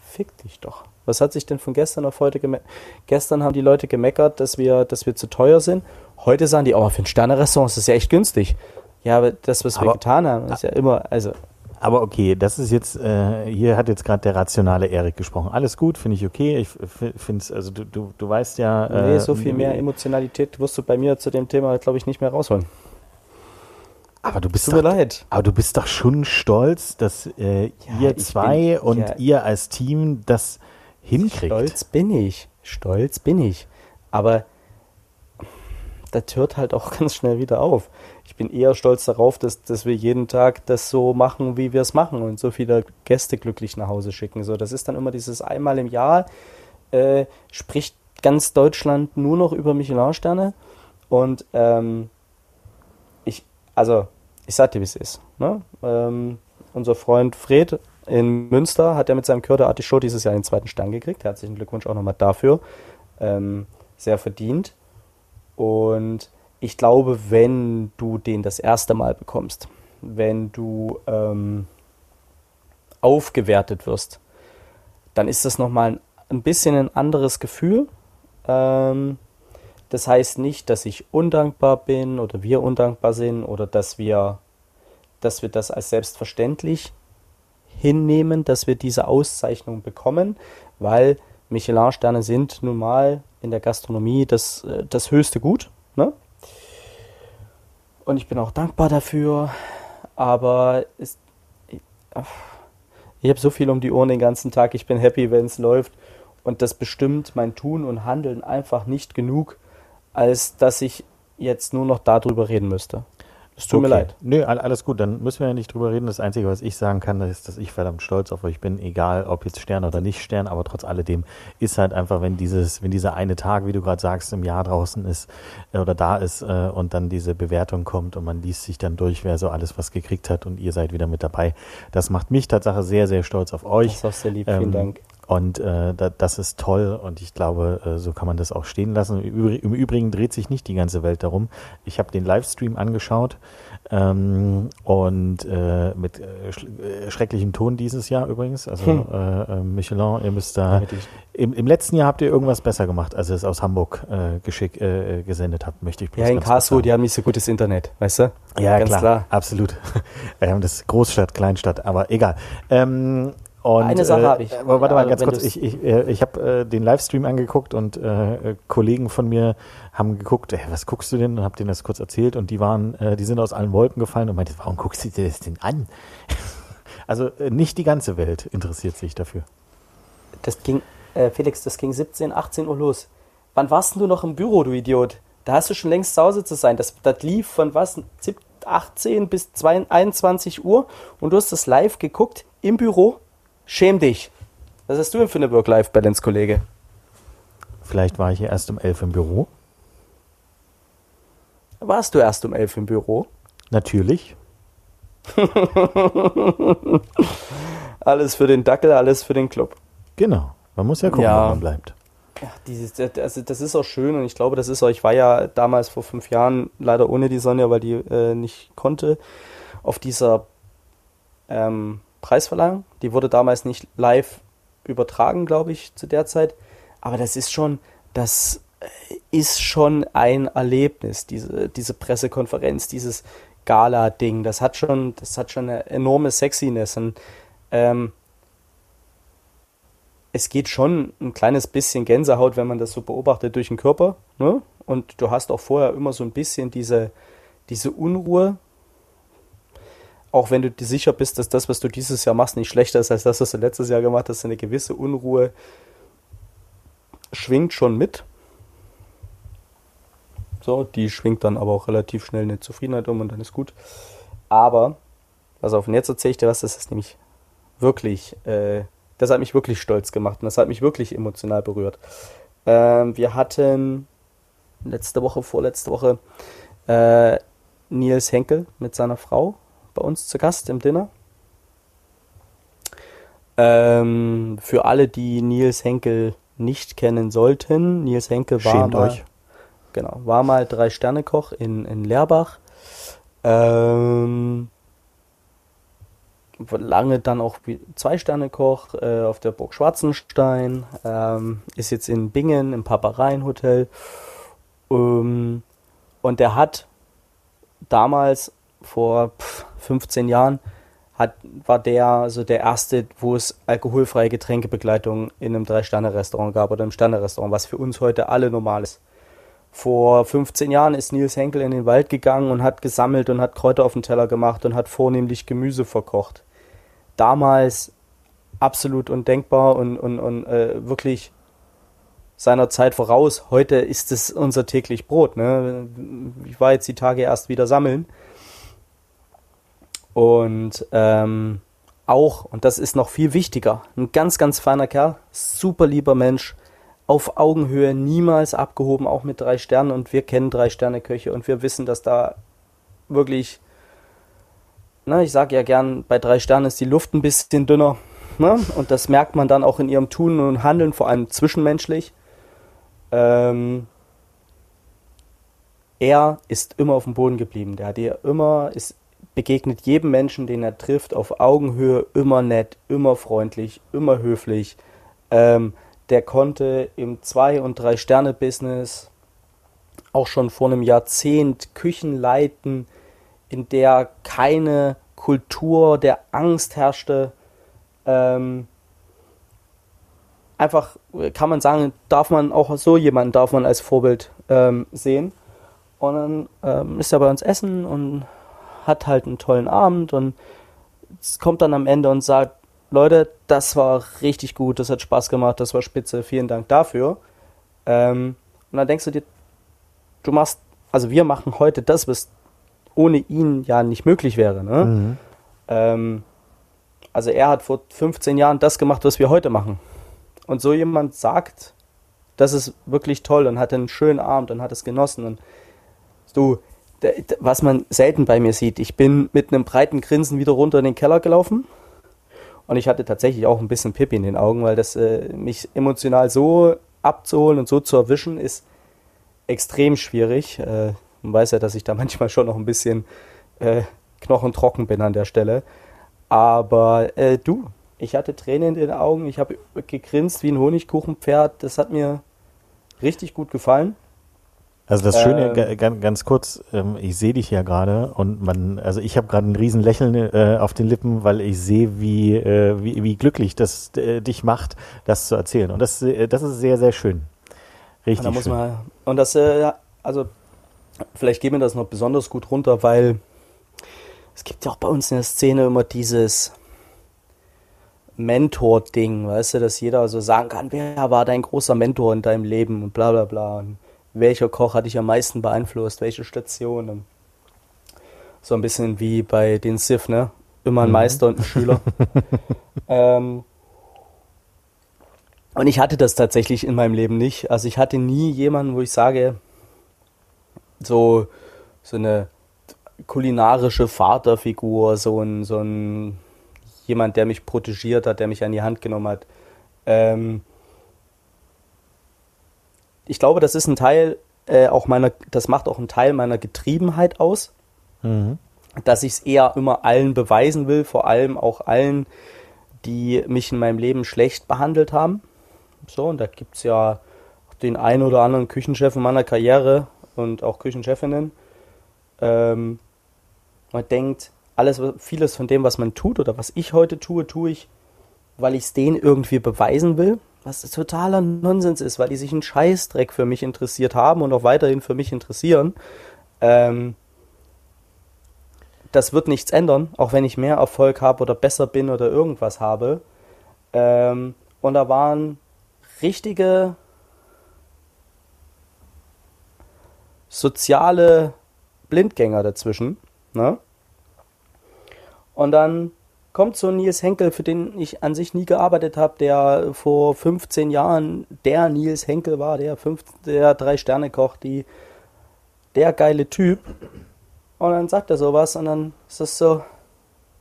Fick dich doch. Was hat sich denn von gestern auf heute gemeckert? Gestern haben die Leute gemeckert, dass wir, dass wir zu teuer sind. Heute sagen die, oh, für ein Sterne-Restaurant ist das ja echt günstig. Ja, aber das, was wir
Aber-
getan haben, ist ja immer, also,
Aber okay, das ist jetzt, äh, hier hat jetzt gerade der rationale Erik gesprochen. Alles gut, finde ich okay. Ich finde es, also du, du, du weißt ja.
nee,
äh,
so viel mehr Emotionalität wirst du bei mir zu dem Thema, glaube ich, nicht mehr rausholen.
Aber du bist
Tut mir
doch,
leid.
aber du bist doch schon stolz, dass äh,
Ja,
ihr zwei
bin-
und
ja.
ihr als Team das hinkriegt.
Stolz bin ich. Stolz bin ich. Aber das hört halt auch ganz schnell wieder auf. Ich bin eher stolz darauf, dass, dass wir jeden Tag das so machen, wie wir es machen und so viele Gäste glücklich nach Hause schicken. So, das ist dann immer dieses einmal im Jahr, äh, spricht ganz Deutschland nur noch über Michelin-Sterne. Und ähm, ich, also, ich sag dir, wie es ist. Ne? Ähm, unser Freund Fred in Münster hat er mit seinem Kör der Artichoke dieses Jahr den zweiten Stern gekriegt. Herzlichen Glückwunsch auch nochmal dafür. Ähm, sehr verdient. Und ich glaube, wenn du den das erste Mal bekommst, wenn du ähm, aufgewertet wirst, dann ist das nochmal ein, ein bisschen ein anderes Gefühl. Ähm, das heißt nicht, dass ich undankbar bin oder wir undankbar sind oder dass wir, dass wir das als selbstverständlich hinnehmen, dass wir diese Auszeichnung bekommen, weil Michelin-Sterne sind nun mal in der Gastronomie das, äh, das höchste Gut. Ne? Und ich bin auch dankbar dafür, aber es, ich, ich habe so viel um die Ohren den ganzen Tag. Ich bin happy, wenn es läuft. Und das bestimmt mein Tun und Handeln einfach nicht genug, als dass ich jetzt nur noch darüber reden müsste. Es tut okay. mir leid.
Nö, alles gut, dann müssen wir ja nicht drüber reden. Das Einzige, was ich sagen kann, ist, dass ich verdammt stolz auf euch bin, egal ob jetzt Stern oder nicht Stern, aber trotz alledem ist halt einfach, wenn dieses, wenn dieser eine Tag, wie du gerade sagst, im Jahr draußen ist äh, oder da ist äh, und dann diese Bewertung kommt und man liest sich dann durch, wer so alles was gekriegt hat und ihr seid wieder mit dabei. Das macht mich Tatsache sehr, sehr stolz auf euch. Das ist
auch sehr lieb, ähm, vielen Dank.
Und äh, da, das ist toll und ich glaube, äh, so kann man das auch stehen lassen. Im Übrigen dreht sich nicht die ganze Welt darum. Ich habe den Livestream angeschaut ähm, und äh, mit äh, äh, schrecklichem Ton dieses Jahr übrigens. Also hm. äh, äh Michelin, ihr müsst da. Im, Im, letzten Jahr habt ihr irgendwas besser gemacht, als ihr es aus Hamburg äh, geschick, äh, gesendet habt, möchte ich
bloß Ja, in Karlsruhe, die haben nicht so gutes Internet, weißt du?
Ja, ganz klar, klar. absolut. Wir haben das Großstadt, Kleinstadt, aber egal. Ähm, und,
Eine Sache äh, habe ich.
Warte mal ganz kurz. Ich, ich, äh, ich habe äh, den Livestream angeguckt und äh, Kollegen von mir haben geguckt, ey, was guckst du denn? Und habe denen das kurz erzählt und die waren, äh, die sind aus allen Wolken gefallen und meinte, warum guckst du dir das denn an? also äh, nicht die ganze Welt interessiert sich dafür.
Das ging, äh, Felix, das ging 17, 18 Uhr los. Wann warst denn du noch im Büro, du Idiot? Da hast du schon längst zu Hause zu sein. Das, das lief von was? 18 bis 22, 21 Uhr und du hast das live geguckt im Büro Schäm dich. Was hast du denn für eine Work-Life-Balance, Kollege?
Vielleicht war ich ja erst um elf im Büro.
Warst du erst um elf im Büro?
Natürlich.
alles für den Dackel, alles für den Club.
Genau. Man muss ja gucken, ja. wo man bleibt.
Ja, dieses, also das ist auch schön und ich glaube, das ist auch, ich war ja damals vor fünf Jahren leider ohne die Sonja, weil die äh, nicht konnte, auf dieser ähm, Preisverleihung. Die wurde damals nicht live übertragen, glaube ich, zu der Zeit. Aber das ist schon, das ist schon ein Erlebnis, diese, diese Pressekonferenz, dieses Gala-Ding. Das hat schon, das hat schon eine enorme Sexiness. Und, ähm, es geht schon ein kleines bisschen Gänsehaut, wenn man das so beobachtet durch den Körper. Ne? Und du hast auch vorher immer so ein bisschen diese, diese Unruhe, auch wenn du dir sicher bist, dass das, was du dieses Jahr machst, nicht schlechter ist als das, was du letztes Jahr gemacht hast, eine gewisse Unruhe schwingt schon mit. So, die schwingt dann aber auch relativ schnell eine Zufriedenheit um und dann ist gut. Aber, pass auf, und jetzt erzähle ich dir was, das ist nämlich wirklich, äh, das hat mich wirklich stolz gemacht und das hat mich wirklich emotional berührt. Ähm, wir hatten letzte Woche, vorletzte Woche, äh, Nils Henkel mit seiner Frau bei uns zu Gast im Dinner. Ähm, für alle, die Nils Henkel nicht kennen sollten, Nils Henkel war
Schämt
mal,
euch.
Genau, war mal Drei-Sterne-Koch in, in Leerbach. Ähm, lange dann auch Zwei-Sterne-Koch äh, auf der Burg Schwarzenstein. Ähm, ist jetzt in Bingen im Papareien-Hotel. Ähm, und der hat damals vor 15 Jahren hat, war der also der erste, wo es alkoholfreie Getränkebegleitung in einem Drei-Sterne-Restaurant gab oder im Sterne-Restaurant, was für uns heute alle normal ist. Vor 15 Jahren ist Nils Henkel in den Wald gegangen und hat gesammelt und hat Kräuter auf den Teller gemacht und hat vornehmlich Gemüse verkocht. Damals absolut undenkbar und, und, und äh, wirklich seiner Zeit voraus. Heute ist es unser täglich Brot. Ne? Ich war jetzt die Tage erst wieder sammeln und ähm, auch, und das ist noch viel wichtiger, ein ganz, ganz feiner Kerl, super lieber Mensch, auf Augenhöhe, niemals abgehoben, auch mit drei Sternen. Und wir kennen drei Sterne Köche und wir wissen, dass da wirklich ne, ich sage ja gern, bei drei Sternen ist die Luft ein bisschen dünner. Ne? Und das merkt man dann auch in ihrem Tun und Handeln, vor allem zwischenmenschlich. Ähm, er ist immer auf dem Boden geblieben. Der hat ihr immer, ist, begegnet jedem Menschen, den er trifft, auf Augenhöhe, immer nett, immer freundlich, immer höflich. Ähm, der konnte im Zwei- und Drei-Sterne-Business auch schon vor einem Jahrzehnt Küchen leiten, in der keine Kultur der Angst herrschte. Ähm, einfach kann man sagen, darf man auch so jemanden darf man als Vorbild ähm, sehen. Und dann ähm, ist er bei uns essen und hat halt einen tollen Abend und kommt dann am Ende und sagt, Leute, das war richtig gut, das hat Spaß gemacht, das war spitze, vielen Dank dafür. Ähm, und dann denkst du dir, du machst, also wir machen heute das, was ohne ihn ja nicht möglich wäre. Ne? Mhm. Ähm, also er hat vor 15 Jahren das gemacht, was wir heute machen. Und so jemand sagt, das ist wirklich toll und hat einen schönen Abend und hat es genossen. Und du, was man selten bei mir sieht, ich bin mit einem breiten Grinsen wieder runter in den Keller gelaufen. Und ich hatte tatsächlich auch ein bisschen Pippi in den Augen, weil das äh, mich emotional so abzuholen und so zu erwischen, ist extrem schwierig. Äh, man weiß ja, dass ich da manchmal schon noch ein bisschen äh, knochentrocken bin an der Stelle. Aber äh, du, ich hatte Tränen in den Augen, ich habe gegrinst wie ein Honigkuchenpferd. Das hat mir richtig gut gefallen.
Also das Schöne, ähm, ganz, kurz, ähm, ich sehe dich ja gerade und man, also ich habe gerade ein riesen Lächeln äh, auf den Lippen, weil ich sehe, wie, äh, wie, wie glücklich das äh, dich macht, das zu erzählen. Und das, äh, das ist sehr, sehr schön. Richtig.
Und, da muss man, und das, äh, also vielleicht gehen wir das noch besonders gut runter, weil es gibt ja auch bei uns in der Szene immer dieses Mentor-Ding, weißt du, dass jeder so sagen kann, wer war dein großer Mentor in deinem Leben und bla bla bla. Und welcher Koch hat dich am meisten beeinflusst, welche Station. Und so ein bisschen wie bei den Sif, ne? Immer ein mhm. Meister und ein Schüler. ähm, und ich hatte das tatsächlich in meinem Leben nicht. Also ich hatte nie jemanden, wo ich sage, so, so eine kulinarische Vaterfigur, so ein, so ein jemand, der mich protegiert hat, der mich an die Hand genommen hat. Ähm, ich glaube, das ist ein Teil äh, auch meiner, das macht auch einen Teil meiner Getriebenheit aus, mhm. dass ich es eher immer allen beweisen will, vor allem auch allen, die mich in meinem Leben schlecht behandelt haben. So, und da gibt es ja den einen oder anderen Küchenchef in meiner Karriere und auch Küchenchefinnen. Ähm, man denkt, alles, vieles von dem, was man tut oder was ich heute tue, tue ich, weil ich es denen irgendwie beweisen will was totaler Nonsens ist, weil die sich einen Scheißdreck für mich interessiert haben und auch weiterhin für mich interessieren. Ähm, das wird nichts ändern, auch wenn ich mehr Erfolg habe oder besser bin oder irgendwas habe. Ähm, und da waren richtige soziale Blindgänger dazwischen. Ne? Und dann kommt so Nils Henkel, für den ich an sich nie gearbeitet habe, der vor 15 Jahren der Nils Henkel war, der, fünf, der Drei-Sterne-Koch, die, der geile Typ. Und dann sagt er sowas und dann ist das so,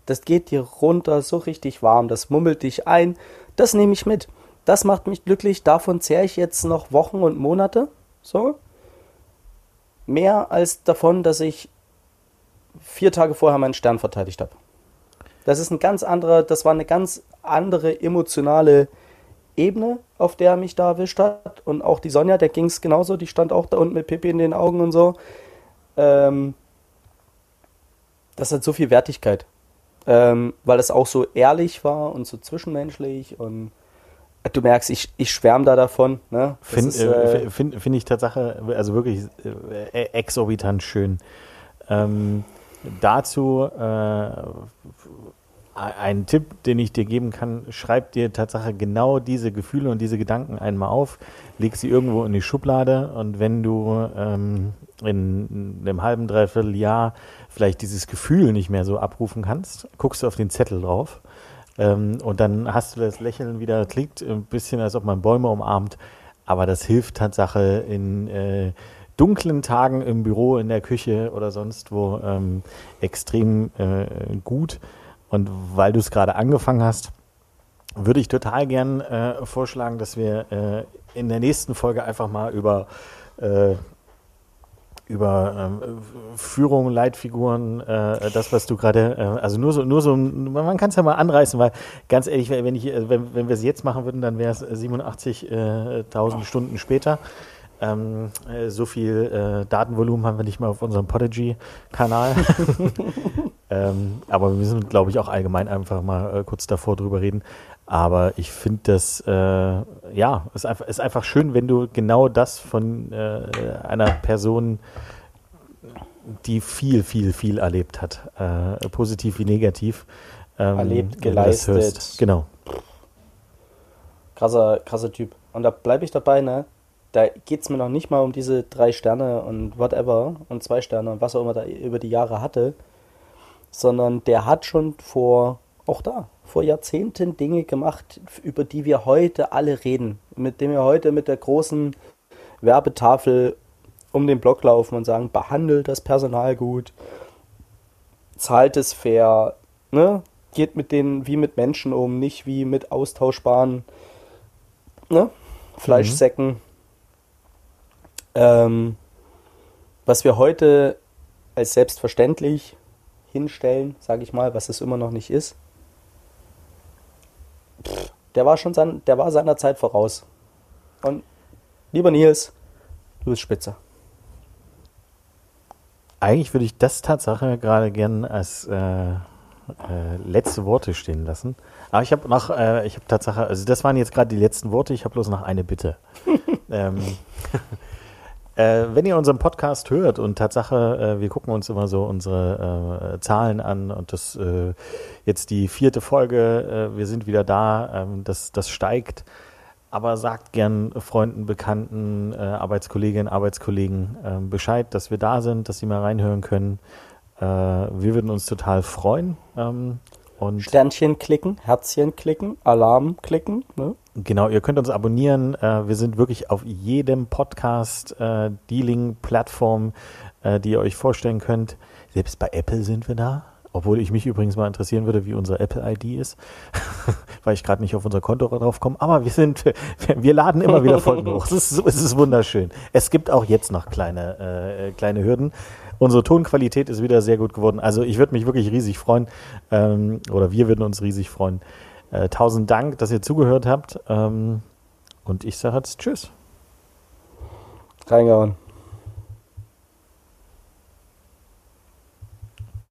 das geht dir runter, so richtig warm, das mummelt dich ein. Das nehme ich mit. Das macht mich glücklich, davon zehre ich jetzt noch Wochen und Monate. So. Mehr als davon, dass ich vier Tage vorher meinen Stern verteidigt habe. Das ist ein ganz anderer, das war eine ganz andere emotionale Ebene, auf der er mich da erwischt hat. Und auch die Sonja, der ging es genauso, die stand auch da unten mit Pippi in den Augen und so. Ähm, das hat so viel Wertigkeit. Ähm, weil es auch so ehrlich war und so zwischenmenschlich und äh, du merkst, ich, ich schwärme da davon. Ne?
Finde äh, find, find ich Tatsache, also wirklich äh, exorbitant schön. Ähm, dazu äh, ein Tipp, den ich dir geben kann, schreib dir Tatsache genau diese Gefühle und diese Gedanken einmal auf, leg sie irgendwo in die Schublade und wenn du ähm, in einem halben, dreiviertel Jahr vielleicht dieses Gefühl nicht mehr so abrufen kannst, guckst du auf den Zettel drauf ähm, und dann hast du das Lächeln wieder, klingt ein bisschen, als ob man Bäume umarmt, aber das hilft Tatsache in äh, dunklen Tagen im Büro, in der Küche oder sonst wo ähm, extrem äh, gut. Und weil du es gerade angefangen hast, würde ich total gern äh, vorschlagen, dass wir äh, in der nächsten Folge einfach mal über äh, über ähm, Führung, Leitfiguren, äh, das, was du gerade, äh, also nur so, nur so, man kann es ja mal anreißen, weil ganz ehrlich, wenn äh, wenn, wenn wir es jetzt machen würden, dann wäre es 87.000 Stunden später. Ähm, äh, so viel äh, Datenvolumen haben wir nicht mal auf unserem Podigy-Kanal. ähm, aber wir müssen, glaube ich, auch allgemein einfach mal äh, kurz davor drüber reden. Aber ich finde das, äh, ja, ist einfach, ist einfach schön, wenn du genau das von äh, einer Person, die viel, viel, viel erlebt hat, äh, positiv wie negativ,
ähm, erlebt, geleistet.
Genau.
Krasser, krasser Typ. Und da bleibe ich dabei, ne? Da geht es mir noch nicht mal um diese drei Sterne und whatever und zwei Sterne und was auch immer da über die Jahre hatte, sondern der hat schon vor, auch da, vor Jahrzehnten Dinge gemacht, über die wir heute alle reden, mit denen wir heute mit der großen Werbetafel um den Block laufen und sagen, behandelt das Personal gut, zahlt es fair, ne? geht mit denen wie mit Menschen um, nicht wie mit austauschbaren ne? Fleischsäcken. Mhm. Ähm, was wir heute als selbstverständlich hinstellen, sage ich mal, was es immer noch nicht ist, der war schon sein, der war seiner Zeit voraus. Und lieber Nils, du bist spitze.
Eigentlich würde ich das Tatsache gerade gern als äh, äh, letzte Worte stehen lassen. Aber ich habe noch, äh, ich habe Tatsache, also das waren jetzt gerade die letzten Worte, ich habe bloß noch eine Bitte. ähm, äh, wenn ihr unseren Podcast hört und Tatsache, äh, wir gucken uns immer so unsere äh, Zahlen an und das äh, jetzt die vierte Folge, äh, wir sind wieder da, ähm, das, das steigt. Aber sagt gern Freunden, Bekannten, äh, Arbeitskolleginnen, Arbeitskollegen ähm, Bescheid, dass wir da sind, dass sie mal reinhören können. wir würden uns total freuen. Ähm,
und Sternchen klicken, Herzchen klicken, Alarm klicken. Ne?
Genau, ihr könnt uns abonnieren. Äh, wir sind wirklich auf jedem Podcast-Dealing-Plattform, äh, die ihr euch vorstellen könnt. Selbst bei Apple sind wir da. Obwohl ich mich übrigens mal interessieren würde, wie unsere Apple-ID ist, weil ich gerade nicht auf unser Konto drauf komme. Aber wir sind, wir laden immer wieder Folgen hoch. Es ist, es ist wunderschön. Es gibt auch jetzt noch kleine, äh, kleine Hürden. Unsere Tonqualität ist wieder sehr gut geworden. Also ich würde mich wirklich riesig freuen, ähm, oder wir würden uns riesig freuen. Äh, tausend Dank, dass ihr zugehört habt. Ähm, und ich sage jetzt Tschüss.
Reingehauen.